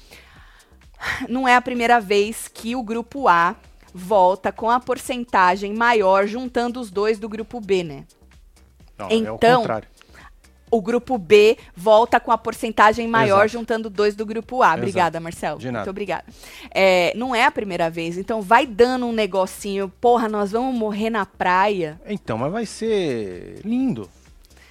Speaker 1: não é a primeira vez que o grupo A volta com a porcentagem maior juntando os dois do grupo B, né?
Speaker 2: Não, é o
Speaker 1: Então,
Speaker 2: contrário.
Speaker 1: O grupo B volta com a porcentagem maior
Speaker 2: Exato.
Speaker 1: juntando dois do grupo A. Obrigada, Marcelo.
Speaker 2: De nada.
Speaker 1: Muito obrigada. É, não é a primeira vez, então vai dando um negocinho. Porra, nós vamos morrer na praia.
Speaker 2: Então, mas vai ser lindo.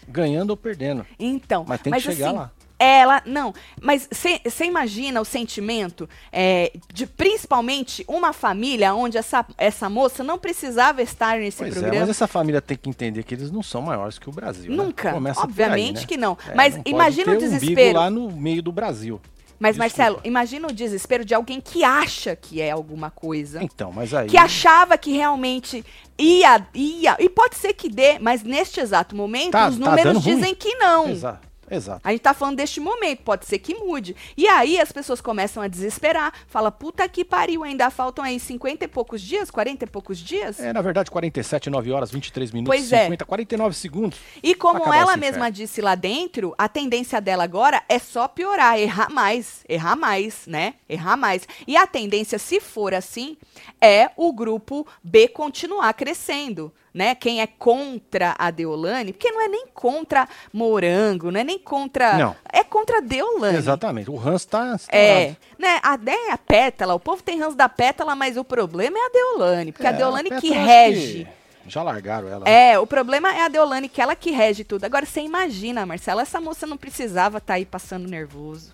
Speaker 2: Ganhando ou perdendo.
Speaker 1: Então,
Speaker 2: Mas tem que chegar
Speaker 1: assim,
Speaker 2: lá.
Speaker 1: Ela, não, mas você imagina o sentimento é, de principalmente uma família onde essa, essa moça não precisava estar nesse
Speaker 2: Pois é,
Speaker 1: programa.
Speaker 2: mas essa família tem que entender que eles não são maiores que o Brasil. né?
Speaker 1: Nunca,
Speaker 2: Começa por aí,
Speaker 1: obviamente
Speaker 2: né?
Speaker 1: que não.
Speaker 2: É,
Speaker 1: mas
Speaker 2: não
Speaker 1: imagina o
Speaker 2: ter um
Speaker 1: desespero.
Speaker 2: lá no meio do Brasil.
Speaker 1: Mas,
Speaker 2: Desculpa.
Speaker 1: Marcelo, imagina o desespero de alguém que acha que é alguma coisa.
Speaker 2: Então, mas aí.
Speaker 1: Que achava que realmente ia, ia. E pode ser que dê, mas neste exato momento,
Speaker 2: Tá-
Speaker 1: os
Speaker 2: tá
Speaker 1: números
Speaker 2: ruim.
Speaker 1: dizem que não.
Speaker 2: Exato, exato.
Speaker 1: A gente tá falando deste momento, pode ser que mude. E aí as pessoas começam a desesperar. Fala, puta que pariu, ainda faltam aí 50 e poucos dias, 40 e poucos dias?
Speaker 2: É, na verdade, 47, 9 horas, 23 minutos,
Speaker 1: Pois é.
Speaker 2: 50, 49 segundos.
Speaker 1: E como ela mesma
Speaker 2: inferno.
Speaker 1: disse lá dentro, a tendência dela agora é só piorar, errar mais, errar mais, né? Errar mais. E a tendência, se for assim, é o grupo B continuar crescendo, né? Quem é contra a Deolane, porque não é nem contra Morango, não é nem contra.
Speaker 2: Não.
Speaker 1: É contra a Deolane.
Speaker 2: Exatamente. O Hans tá.
Speaker 1: É, né? A, né, a pétala, o povo tem ranço da pétala, mas o problema é a Deolane, porque a
Speaker 2: É,
Speaker 1: Deolane que
Speaker 2: Petra, acho
Speaker 1: rege.
Speaker 2: que Já largaram ela. né?
Speaker 1: É, o problema é a Deolane, que ela que rege tudo. Agora, você imagina, Marcela, essa moça não precisava estar aí passando nervoso.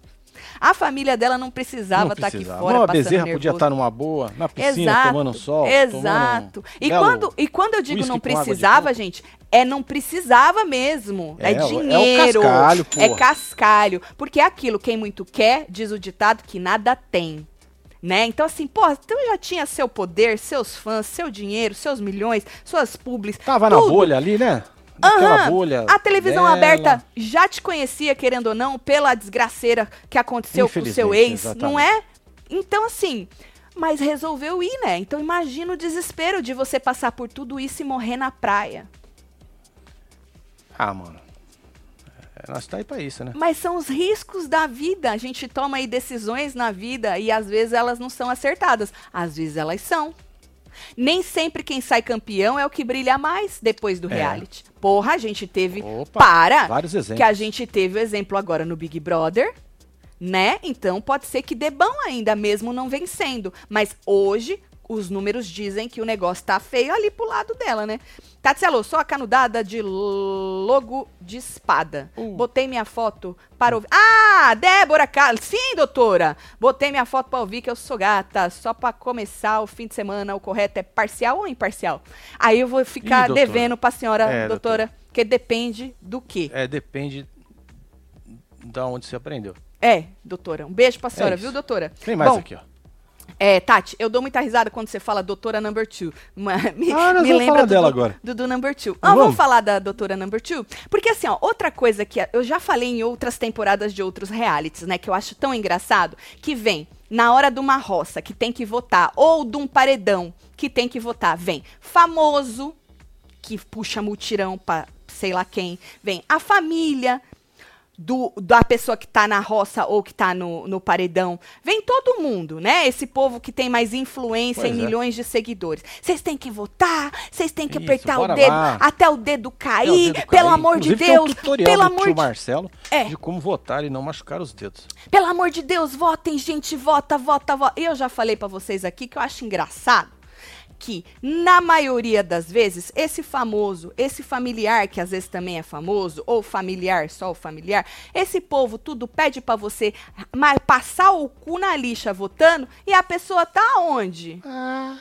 Speaker 1: A família dela não precisava
Speaker 2: Não
Speaker 1: estar aqui
Speaker 2: precisava.
Speaker 1: fora
Speaker 2: Uma
Speaker 1: passando
Speaker 2: Bezerra podia estar numa boa, na piscina,
Speaker 1: Exato,
Speaker 2: tomando sol.
Speaker 1: Exato.
Speaker 2: tomando
Speaker 1: E, quando, e quando eu digo não precisava, gente, é não precisava mesmo. É,
Speaker 2: É, é
Speaker 1: dinheiro.
Speaker 2: cascalho,
Speaker 1: É
Speaker 2: porra.
Speaker 1: cascalho. Porque é aquilo, quem muito quer, diz o ditado que nada tem. Né? Então, assim, pô, tu já tinha seu poder, seus fãs, seu dinheiro, seus milhões, suas publis.
Speaker 2: Tava na
Speaker 1: tudo.
Speaker 2: bolha ali, né?
Speaker 1: Aham.
Speaker 2: bolha.
Speaker 1: A televisão
Speaker 2: dela.
Speaker 1: aberta já te conhecia, querendo ou não, pela desgraceira que aconteceu com o seu ex,
Speaker 2: exatamente.
Speaker 1: não é? Então, assim, mas resolveu ir, né? Então, imagina o desespero de você passar por tudo isso e morrer na praia.
Speaker 2: Ah, mano. É, nós tá aí pra isso, né?
Speaker 1: Mas são os riscos da vida. A gente toma aí decisões na vida e às vezes elas não são acertadas. Às vezes elas são. Nem sempre quem sai campeão é o que brilha mais depois do
Speaker 2: É.
Speaker 1: reality. Porra, a gente teve.
Speaker 2: Opa,
Speaker 1: para!
Speaker 2: vários exemplos.
Speaker 1: Que a gente teve o exemplo agora no Big Brother, né? Então pode ser que dê bom ainda, mesmo não vencendo. Mas hoje, os números dizem que o negócio tá feio ali pro lado dela, né? Tatselo, sou a canudada de logo de espada.
Speaker 2: Uh.
Speaker 1: Botei minha foto para ouvir. Ah, Débora Carlos. Sim, doutora. Botei minha foto para ouvir que eu sou gata. Só para começar o fim de semana, o correto é parcial ou imparcial? Aí eu vou ficar
Speaker 2: Ih, doutora.
Speaker 1: devendo pra senhora,
Speaker 2: É,
Speaker 1: doutora, que depende do quê?
Speaker 2: É, depende da onde você aprendeu.
Speaker 1: É, doutora. Um beijo pra senhora,
Speaker 2: isso.
Speaker 1: viu, doutora?
Speaker 2: Tem mais
Speaker 1: Bom,
Speaker 2: aqui, ó.
Speaker 1: É, Tati, eu dou muita risada quando você fala doutora number two. Ma- [laughs] Me,
Speaker 2: Ah, nós
Speaker 1: me
Speaker 2: vamos
Speaker 1: lembra
Speaker 2: falar
Speaker 1: do,
Speaker 2: dela agora.
Speaker 1: Do, do number two.
Speaker 2: Não
Speaker 1: Ah, vamos
Speaker 2: vamos?
Speaker 1: falar da doutora number two? Porque assim, ó, outra coisa que eu já falei em outras temporadas de outros realities, né, que eu acho tão engraçado, que vem na hora de uma roça que tem que votar, ou de um paredão que tem que votar, vem famoso, que puxa mutirão pra sei lá quem, vem a família, do, da pessoa que tá na roça ou que tá no, no paredão. Vem todo mundo, né? Esse povo que tem mais influência
Speaker 2: Pois
Speaker 1: e
Speaker 2: é.
Speaker 1: milhões de seguidores. Vocês têm que votar, vocês têm que
Speaker 2: Isso,
Speaker 1: apertar o dedo
Speaker 2: lá.
Speaker 1: até o dedo cair,
Speaker 2: o dedo
Speaker 1: pelo
Speaker 2: cair.
Speaker 1: amor de
Speaker 2: Inclusive, tem um
Speaker 1: Deus,
Speaker 2: tutorial
Speaker 1: pelo
Speaker 2: do
Speaker 1: amor de
Speaker 2: Marcelo
Speaker 1: É.
Speaker 2: de como votar e não machucar os dedos.
Speaker 1: pelo amor de Deus, votem, gente, vota, vota, vota. Eu já falei pra vocês aqui que eu acho engraçado que, na maioria das vezes, esse famoso, esse familiar, que às vezes também é famoso, ou familiar, só o familiar, esse povo tudo pede pra você passar o cu na lixa votando e a pessoa tá onde?
Speaker 2: Ah,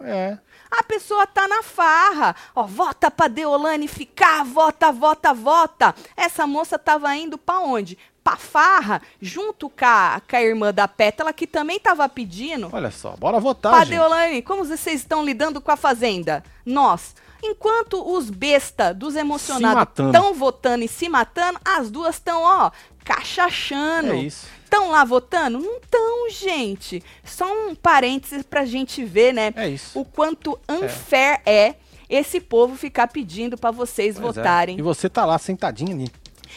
Speaker 2: é.
Speaker 1: A pessoa tá na farra. Ó, vota pra Deolane ficar, vota, vota, vota. Essa moça tava indo pra onde? Pra farra, junto com a, com a irmã da Pétala, que também tava pedindo.
Speaker 2: Olha só, bora votar,
Speaker 1: Pra
Speaker 2: gente.
Speaker 1: Como vocês estão lidando com a Fazenda? Nós. Enquanto os besta dos emocionados estão votando e se matando, as duas estão, ó, cachachando.
Speaker 2: É isso.
Speaker 1: Estão lá votando? Não estão, gente. Só um parênteses pra gente ver, né?
Speaker 2: É isso.
Speaker 1: O quanto unfair é, esse povo ficar pedindo pra vocês
Speaker 2: Pois é.
Speaker 1: votarem.
Speaker 2: E você tá lá sentadinho ali.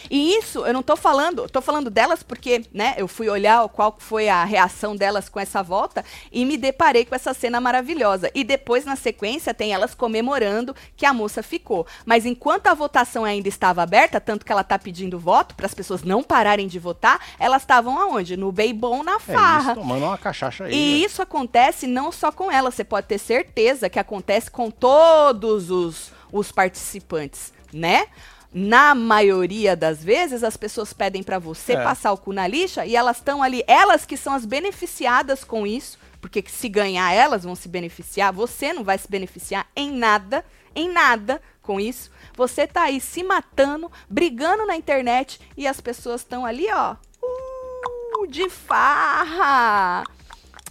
Speaker 1: E isso, eu não tô falando, tô falando delas porque, né, eu fui olhar qual foi a reação delas com essa volta e me deparei com essa cena maravilhosa. E depois, na sequência, tem elas comemorando que a moça ficou. Mas enquanto a votação ainda estava aberta, tanto que ela tá pedindo voto para as pessoas não pararem de votar, elas estavam aonde? No beibom na
Speaker 2: É
Speaker 1: farra.
Speaker 2: isso, tomando uma cachaça aí.
Speaker 1: E
Speaker 2: né?
Speaker 1: isso acontece não só com ela, você pode ter certeza que acontece com todos os, os participantes, né? Na maioria das vezes, as pessoas pedem pra você
Speaker 2: É.
Speaker 1: passar o cu na lixa e elas estão ali, elas que são as beneficiadas com isso, porque que se ganhar elas vão se beneficiar, você não vai se beneficiar em nada, em nada com isso. Você tá aí se matando, brigando na internet e as pessoas estão ali, ó, uh, de farra.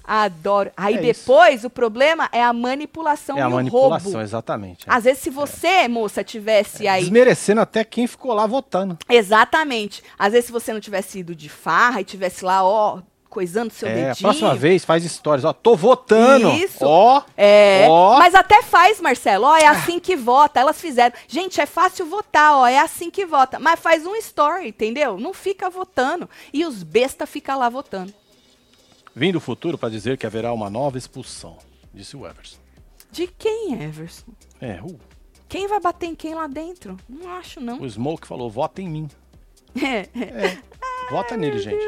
Speaker 1: Adoro. Aí
Speaker 2: É isso.
Speaker 1: depois o problema é a manipulação
Speaker 2: É
Speaker 1: e
Speaker 2: a
Speaker 1: o
Speaker 2: manipulação,
Speaker 1: roubo.
Speaker 2: exatamente. é.
Speaker 1: Às vezes, se você, moça, tivesse aí.
Speaker 2: Desmerecendo até quem ficou lá votando.
Speaker 1: Exatamente. Às vezes, se você não tivesse ido de farra e tivesse lá, ó, coisando seu
Speaker 2: É, a
Speaker 1: dedinho.
Speaker 2: próxima vez faz stories, ó, tô votando.
Speaker 1: Isso.
Speaker 2: Ó,
Speaker 1: É,
Speaker 2: ó.
Speaker 1: mas até faz, Marcelo. Ó, é assim que vota. Elas fizeram. Gente, é fácil votar, ó, é assim que vota. Mas faz um story, entendeu? Não fica votando. E os besta ficam lá votando.
Speaker 2: Vim do futuro pra dizer que haverá uma nova expulsão, disse o Everson.
Speaker 1: De quem, Everson?
Speaker 2: É, uh,
Speaker 1: Quem vai bater em quem lá dentro? Não acho, não.
Speaker 2: o Smoke falou, vota em mim. [laughs]
Speaker 1: É.
Speaker 2: É, vota nele, gente.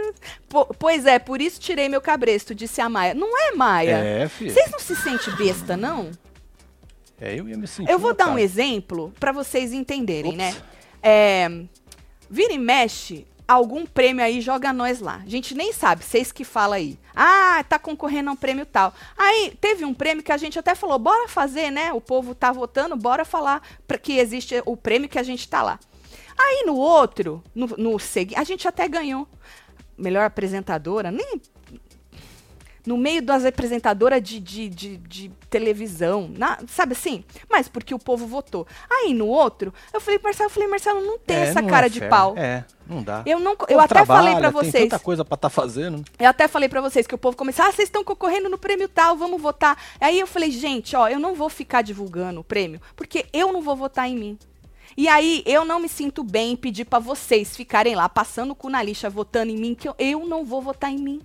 Speaker 1: Po- pois é, por isso tirei meu cabresto, disse a Maia. Não é, Maia?
Speaker 2: É, filho.
Speaker 1: Vocês não se sentem besta, não?
Speaker 2: É, eu ia me sentir.
Speaker 1: Eu vou dar um
Speaker 2: lotado.
Speaker 1: exemplo pra vocês entenderem,
Speaker 2: Ups.
Speaker 1: né? É, vira e mexe, algum prêmio aí joga nós lá. A gente nem sabe, vocês que falam aí. Ah, tá concorrendo a um prêmio tal. Aí teve um prêmio que a gente até falou, bora fazer, né? O povo tá votando, bora falar que existe o prêmio que a gente tá lá. Aí no outro, no, no segui- a gente até ganhou. Melhor apresentadora, nem no meio das apresentadoras de, de, de, de televisão, na- sabe assim? Mas porque o povo votou. Aí no outro, eu falei, Marcelo, eu falei, Marcelo, não tem
Speaker 2: É,
Speaker 1: essa
Speaker 2: não
Speaker 1: cara
Speaker 2: é
Speaker 1: de
Speaker 2: fair.
Speaker 1: pau.
Speaker 2: É, não dá.
Speaker 1: Eu não, eu até falei pra
Speaker 2: trabalha, Tem
Speaker 1: vocês.
Speaker 2: tanta coisa pra tá fazendo.
Speaker 1: Eu até falei pra vocês que o povo começou, ah, vocês estão concorrendo no prêmio tal, vamos votar. Aí eu falei, gente, ó, eu não vou ficar divulgando o prêmio, porque eu não vou votar em mim. E aí eu não me sinto bem em pedir pra vocês ficarem lá passando o cu na lixa votando em mim, que eu, eu não vou votar em mim.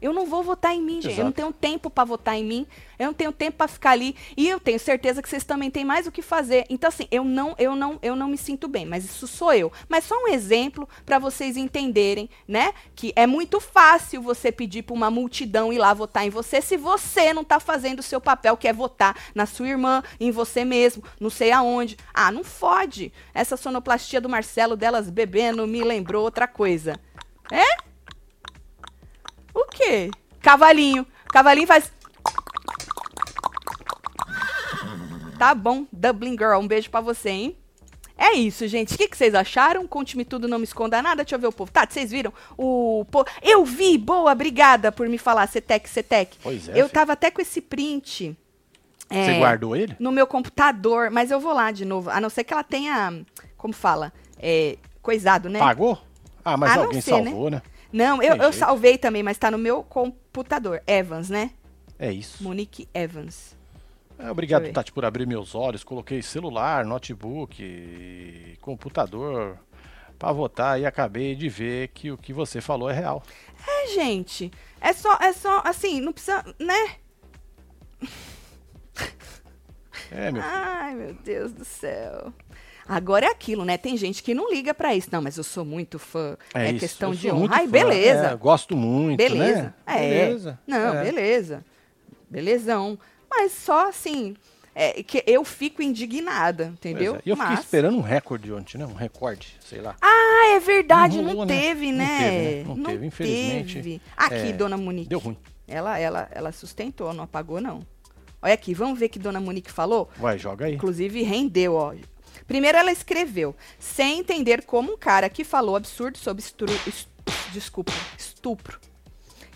Speaker 1: Eu não vou votar em mim, gente. Eu não
Speaker 2: Exato.
Speaker 1: tenho tempo pra votar em mim. Eu não tenho tempo pra ficar ali. E eu tenho certeza que vocês também têm mais o que fazer. Então assim, eu não, eu não, eu não me sinto bem, mas isso sou eu. Mas só um exemplo pra vocês entenderem, né, que é muito fácil você pedir pra uma multidão ir lá votar em você se você não tá fazendo o seu papel, que é votar na sua irmã, em você mesmo, não sei aonde. Ah, não fode. Essa sonoplastia do Marcelo delas bebendo me lembrou outra coisa. É? O quê? Cavalinho. Cavalinho faz. Tá bom, Dublin Girl, um beijo pra você, hein? É isso, gente. O que, que vocês acharam? Conte-me tudo, não me esconda nada. Deixa eu ver o povo. Tá, vocês viram? O po... Eu vi! Boa, obrigada por me falar, Cetec, Cetec.
Speaker 2: Pois é,
Speaker 1: Eu
Speaker 2: filho.
Speaker 1: tava até com esse print.
Speaker 2: Você
Speaker 1: é,
Speaker 2: guardou ele?
Speaker 1: no meu computador, mas eu vou lá de novo. A não ser que ela tenha, como fala, é, coisado, né?
Speaker 2: Pagou? Ah, mas
Speaker 1: A
Speaker 2: alguém
Speaker 1: ser, né?
Speaker 2: salvou, né?
Speaker 1: Não, eu, eu salvei também, mas tá no meu computador. Evans, né?
Speaker 2: É isso.
Speaker 1: Monique Evans.
Speaker 2: É, obrigado. Tati, por abrir meus olhos. Coloquei celular, notebook, computador pra votar e acabei de ver que o que você falou é real.
Speaker 1: É, gente. É só, é só, assim, não precisa, né?
Speaker 2: É, meu filho.
Speaker 1: Ai, meu Deus do céu. Agora é aquilo, né? Tem gente que não liga pra isso. Não, mas eu sou muito fã. É,
Speaker 2: isso,
Speaker 1: questão de honra. Ai, beleza.
Speaker 2: É, gosto muito,
Speaker 1: beleza.
Speaker 2: né?
Speaker 1: É.
Speaker 2: Beleza.
Speaker 1: Não,
Speaker 2: É.
Speaker 1: beleza. Belezão. Mas só assim, é, que eu fico indignada, entendeu?
Speaker 2: É. Eu fiquei
Speaker 1: Mas-
Speaker 2: esperando um recorde ontem, né? Um recorde, sei lá.
Speaker 1: Ah, é verdade,
Speaker 2: Não
Speaker 1: não,
Speaker 2: né?
Speaker 1: teve,
Speaker 2: Não
Speaker 1: né?
Speaker 2: teve, né? Não teve, infelizmente,
Speaker 1: teve. Aqui,
Speaker 2: é,
Speaker 1: dona Monique.
Speaker 2: Deu ruim.
Speaker 1: Ela, ela, ela sustentou, não apagou, não. Olha aqui, vamos ver o que dona Monique falou?
Speaker 2: Vai, joga aí.
Speaker 1: Inclusive, rendeu, ó. Primeiro ela escreveu, sem entender como um cara que falou absurdo sobre estru, est- desculpa, estupro,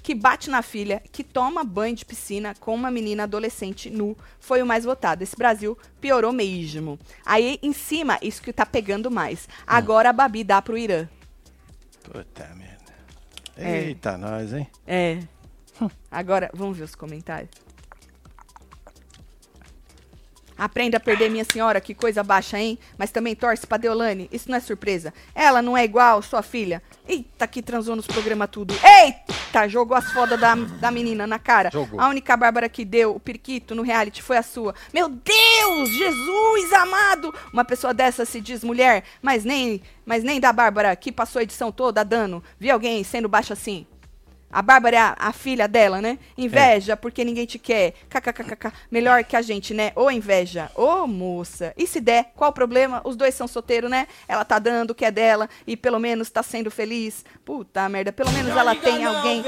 Speaker 1: que bate na filha, que toma banho de piscina com uma menina adolescente nu, foi o mais votado. Esse Brasil piorou mesmo. Aí, em cima, isso que tá pegando mais. Agora a Babi dá pro Irã.
Speaker 2: Puta merda.
Speaker 1: É.
Speaker 2: Eita, nós, hein?
Speaker 1: É. Agora, vamos ver os comentários. Aprenda a perder, minha senhora, que coisa baixa, hein? Mas também torce pra Deolane. Isso não é surpresa. Ela não é igual, sua filha. Eita, que transou nos programas tudo. Eita, jogou as fodas da, da menina na cara.
Speaker 2: Jogou.
Speaker 1: A única Bárbara que deu o periquito no reality foi a sua. Meu Deus, Jesus amado! Uma pessoa dessa se diz mulher, mas nem, mas nem da Bárbara, que passou a edição toda dando. Vi alguém sendo baixo assim? A Bárbara é a, a filha dela, né? Inveja porque ninguém te quer. KKKKK. Melhor que a gente, né? Ô inveja. Ô moça. E se der, qual o problema? Os dois são solteiros, né? Ela tá dando o que é dela e pelo menos tá sendo feliz. Puta merda. Pelo menos ela tem alguém.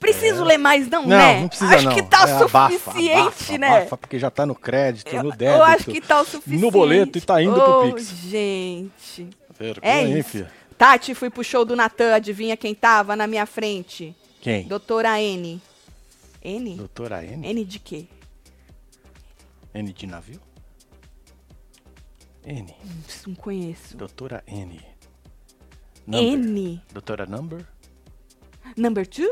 Speaker 1: Preciso ler mais, não,
Speaker 2: Não,
Speaker 1: né?
Speaker 2: não precisa
Speaker 1: Acho
Speaker 2: não.
Speaker 1: que tá
Speaker 2: É,
Speaker 1: o
Speaker 2: abafa,
Speaker 1: suficiente,
Speaker 2: abafa,
Speaker 1: né?
Speaker 2: Abafa, porque já tá no crédito,
Speaker 1: Eu,
Speaker 2: no
Speaker 1: eu
Speaker 2: débito.
Speaker 1: acho que tá o suficiente.
Speaker 2: No boleto e tá indo pro
Speaker 1: oh,
Speaker 2: Pix.
Speaker 1: gente.
Speaker 2: Vergonha,
Speaker 1: É
Speaker 2: hein, filha?
Speaker 1: Tati, fui pro show do Natan, adivinha quem tava na minha frente?
Speaker 2: Quem?
Speaker 1: Doutora N. N?
Speaker 2: Doutora N?
Speaker 1: N de quê?
Speaker 2: N de navio? N.
Speaker 1: Não conheço.
Speaker 2: Doutora N.
Speaker 1: N.
Speaker 2: Doutora Number?
Speaker 1: Number two?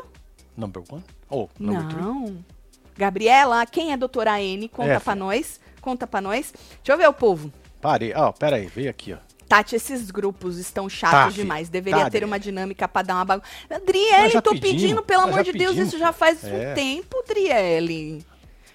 Speaker 2: Number one? Oh, number three?
Speaker 1: Não. Gabriela, quem é doutora N? Conta
Speaker 2: É,
Speaker 1: pra nós. Conta pra nós. Deixa eu ver o povo.
Speaker 2: Parei. Ó, pera aí, veio aqui, ó.
Speaker 1: Tati, esses grupos estão chatos
Speaker 2: filha.
Speaker 1: demais. Deveria
Speaker 2: Tá,
Speaker 1: ter uma dinâmica pra dar uma bagunça.
Speaker 2: Já
Speaker 1: tô
Speaker 2: pedimos,
Speaker 1: pedindo, pelo amor de Deus,
Speaker 2: pedimos,
Speaker 1: isso já faz
Speaker 2: É.
Speaker 1: um tempo, Adriele.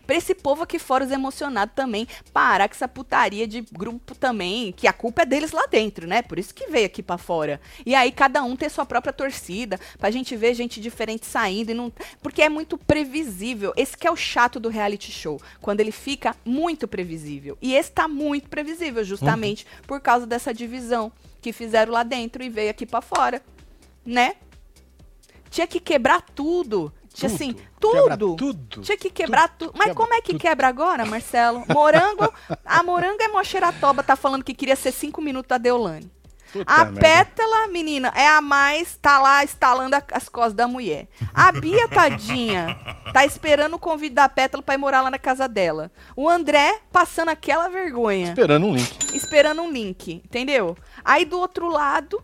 Speaker 1: Pra esse povo aqui fora, os emocionados também, parar com essa putaria de grupo também, que a culpa é deles lá dentro, né? Por isso que veio aqui pra fora. E aí cada um ter sua própria torcida, pra gente ver gente diferente saindo e não... Porque é muito previsível. Esse que é o chato do reality show, quando ele fica muito previsível. E esse tá muito previsível, justamente por causa dessa divisão que fizeram lá dentro e veio aqui pra fora, né? Tinha que quebrar tudo. Tinha
Speaker 2: Tudo.
Speaker 1: assim, tudo.
Speaker 2: tudo.
Speaker 1: Tinha que quebrar tudo. Mas
Speaker 2: Quebra
Speaker 1: como é que
Speaker 2: tudo.
Speaker 1: quebra agora, Marcelo? Morango, a morango é moxeratoba, tá falando que queria ser cinco minutos da Deolane.
Speaker 2: Puta
Speaker 1: A
Speaker 2: merda.
Speaker 1: Pétala, menina, é a mais, tá lá estalando a- as costas da mulher. A Bia, tadinha, tá esperando o convite da Pétala pra ir morar lá na casa dela. O André passando aquela vergonha
Speaker 2: Esperando um link.
Speaker 1: esperando um link, entendeu? Aí do outro lado,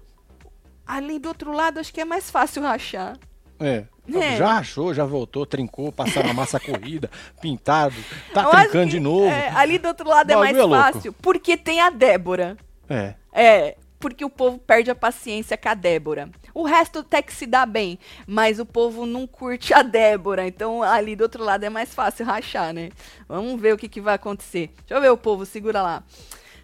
Speaker 1: ali do outro lado, acho que é mais fácil rachar.
Speaker 2: É.
Speaker 1: É.
Speaker 2: Já achou, já voltou, trincou, passaram a massa corrida, [laughs] pintado, tá
Speaker 1: Eu
Speaker 2: trincando
Speaker 1: que,
Speaker 2: de novo.
Speaker 1: é, ali do outro lado é mais
Speaker 2: é
Speaker 1: fácil, porque tem a Débora.
Speaker 2: É.
Speaker 1: É, porque o povo perde a paciência com a Débora. O resto até que se dá bem, mas o povo não curte a Débora. Então ali do outro lado é mais fácil rachar, né? Vamos ver o que, que vai acontecer. Deixa eu ver o povo, segura lá.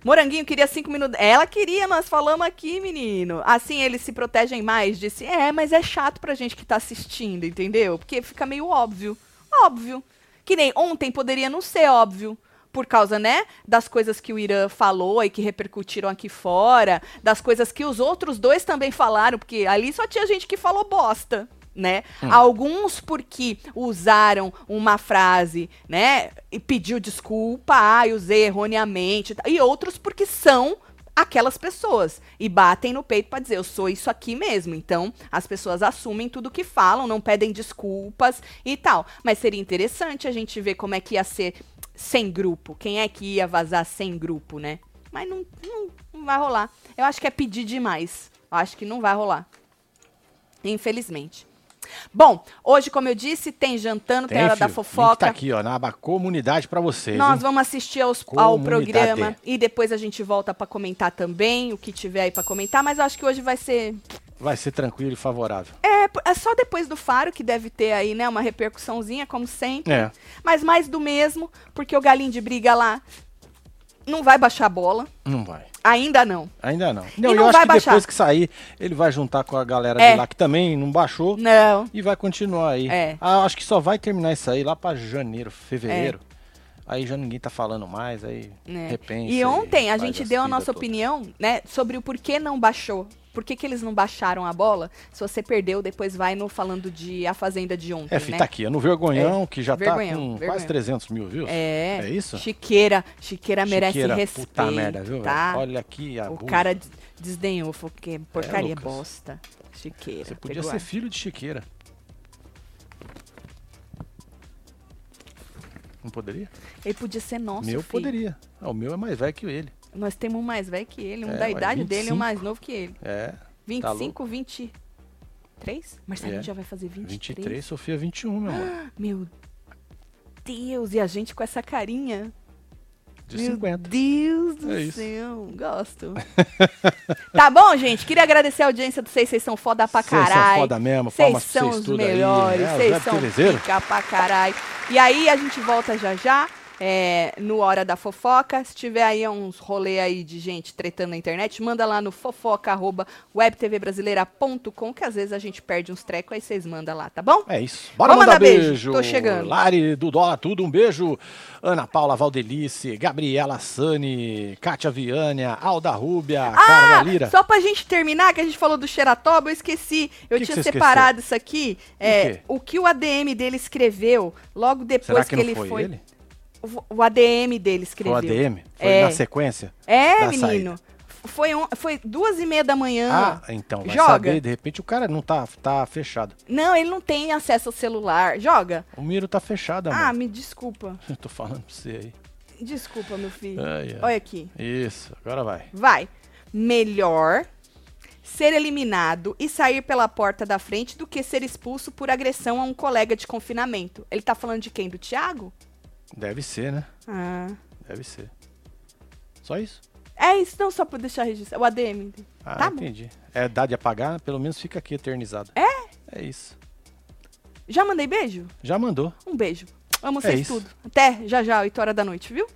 Speaker 1: Moranguinho queria cinco minutos. Ela queria, nós falamos aqui, menino. Assim eles se protegem mais. Disse, é, mas é chato pra gente que tá assistindo, entendeu? Porque fica meio óbvio. Óbvio. Que nem ontem poderia não ser óbvio. Por causa, né, das coisas que o Irã falou e que repercutiram aqui fora, das coisas que os outros dois também falaram, porque ali só tinha gente que falou bosta, né? Alguns porque usaram uma frase, né, e pediu desculpa, ah, eu usei erroneamente, e outros porque são aquelas pessoas e batem no peito pra dizer eu sou isso aqui mesmo. Então, as pessoas assumem tudo que falam, não pedem desculpas e tal. Mas seria interessante a gente ver como é que ia ser sem grupo. Quem é que ia vazar sem grupo, né? Mas não, não, não vai rolar. Eu acho que é pedir demais. Eu acho que não vai rolar. Infelizmente. Bom, hoje, como eu disse, tem jantando, tem, hora da
Speaker 2: filho. Link
Speaker 1: fofoca.
Speaker 2: Tá aqui, ó, na aba comunidade pra vocês.
Speaker 1: Nós
Speaker 2: hein?
Speaker 1: vamos assistir aos- ao programa e depois a gente volta pra comentar também o que tiver aí pra comentar. Mas acho que hoje vai ser.
Speaker 2: Vai ser tranquilo e favorável.
Speaker 1: É, é só depois do Faro que deve ter aí, né? Uma repercussãozinha, como sempre.
Speaker 2: É.
Speaker 1: Mas mais do mesmo, porque o galinho de briga lá não vai baixar a bola.
Speaker 2: Não vai.
Speaker 1: Ainda não.
Speaker 2: Ainda não. Não,
Speaker 1: não
Speaker 2: eu acho que
Speaker 1: baixar.
Speaker 2: depois que sair, ele vai juntar com a galera
Speaker 1: É.
Speaker 2: de lá que também não baixou
Speaker 1: Não.
Speaker 2: e vai continuar aí.
Speaker 1: É.
Speaker 2: Ah, acho que só vai terminar isso aí lá pra janeiro, fevereiro. Aí já ninguém tá falando mais, aí repensa.
Speaker 1: E ontem a gente deu a nossa
Speaker 2: todas.
Speaker 1: opinião, né, sobre o porquê não baixou. Por que, que eles não baixaram a bola? Se você perdeu, depois vai no falando de A Fazenda de ontem,
Speaker 2: É,
Speaker 1: né?
Speaker 2: fita aqui, é no Vergonhão, que já
Speaker 1: Vergonhão,
Speaker 2: tá com
Speaker 1: Vergonhão.
Speaker 2: quase 300 mil views.
Speaker 1: É.
Speaker 2: É isso?
Speaker 1: Chiqueira. Chiqueira merece
Speaker 2: Chiqueira,
Speaker 1: respeito.
Speaker 2: Puta merda, viu?
Speaker 1: Tá?
Speaker 2: Olha aqui a
Speaker 1: o cara des- desdenhou, falou que porcaria
Speaker 2: Lucas.
Speaker 1: bosta. Chiqueira.
Speaker 2: Você podia ser
Speaker 1: a-
Speaker 2: filho de Chiqueira. Não poderia?
Speaker 1: Ele podia ser nosso
Speaker 2: meu
Speaker 1: filho.
Speaker 2: poderia. Ah, o meu é mais velho que ele.
Speaker 1: Nós temos um mais velho que ele, um
Speaker 2: É,
Speaker 1: da idade dele e um
Speaker 2: 25.
Speaker 1: mais novo que ele.
Speaker 2: É.
Speaker 1: 25, 23? Marcelinho
Speaker 2: É.
Speaker 1: já vai fazer 23.
Speaker 2: 23, Sofia 21, meu amor. [gasps]
Speaker 1: Meu Deus, e a gente com essa carinha?
Speaker 2: De
Speaker 1: Meu
Speaker 2: 50.
Speaker 1: Deus do
Speaker 2: É
Speaker 1: céu, gosto. [laughs] tá bom, gente? Queria agradecer a audiência de vocês, vocês são foda pra
Speaker 2: Vocês
Speaker 1: caralho.
Speaker 2: são foda mesmo,
Speaker 1: Vocês são
Speaker 2: vocês
Speaker 1: os melhores,
Speaker 2: É,
Speaker 1: vocês
Speaker 2: Zé
Speaker 1: são pica pra caralho. E aí a gente volta já já. É, no Hora da Fofoca. Se tiver aí uns rolê aí de gente tretando na internet, manda lá no fofoca.webtvbrasileira.com, que às vezes a gente perde uns trecos, aí vocês mandam lá, tá bom?
Speaker 2: É isso. Bora
Speaker 1: Vou
Speaker 2: mandar,
Speaker 1: mandar beijo.
Speaker 2: beijo.
Speaker 1: Tô chegando.
Speaker 2: Lari do Dólar Tudo, um beijo. Ana Paula Valdelice, Gabriela Sani, Kátia Viânia, Alda Rúbia, Carla
Speaker 1: Ah,
Speaker 2: Lira.
Speaker 1: só pra gente terminar, que a gente falou do Xeratoba, eu esqueci. Eu
Speaker 2: Que que
Speaker 1: tinha
Speaker 2: você
Speaker 1: separado isso aqui. É, o que o ADM dele escreveu logo depois que,
Speaker 2: que,
Speaker 1: ele
Speaker 2: foi,
Speaker 1: foi.
Speaker 2: ele?
Speaker 1: O, ADM dele escreveu.
Speaker 2: o ADM? Foi
Speaker 1: É.
Speaker 2: na sequência?
Speaker 1: É, menino.
Speaker 2: saída.
Speaker 1: Foi, on- foi duas e meia da manhã.
Speaker 2: Ah, então, vai
Speaker 1: Joga.
Speaker 2: saber, de repente o cara não tá, tá fechado.
Speaker 1: Não, ele não tem acesso ao celular. Joga.
Speaker 2: O Miro tá fechado,
Speaker 1: Ah,
Speaker 2: amor.
Speaker 1: me desculpa. [laughs]
Speaker 2: Eu tô falando pra você aí.
Speaker 1: Desculpa, meu filho.
Speaker 2: Ai, ai.
Speaker 1: Olha aqui.
Speaker 2: Isso, agora vai.
Speaker 1: Vai. Melhor ser eliminado e sair pela porta da frente do que ser expulso por agressão a um colega de confinamento. Ele tá falando de quem? Do Thiago?
Speaker 2: Deve ser, né?
Speaker 1: Ah.
Speaker 2: Deve ser. Só isso?
Speaker 1: É isso, não só pra deixar registrado. O ADM.
Speaker 2: Ah,
Speaker 1: Tá bom.
Speaker 2: entendi. É dar de apagar, pelo menos fica aqui eternizado.
Speaker 1: É?
Speaker 2: É isso.
Speaker 1: Já mandei beijo?
Speaker 2: Já mandou.
Speaker 1: Um beijo. Amo
Speaker 2: É
Speaker 1: vocês
Speaker 2: isso.
Speaker 1: tudo. Até já já, 8 horas da noite, viu?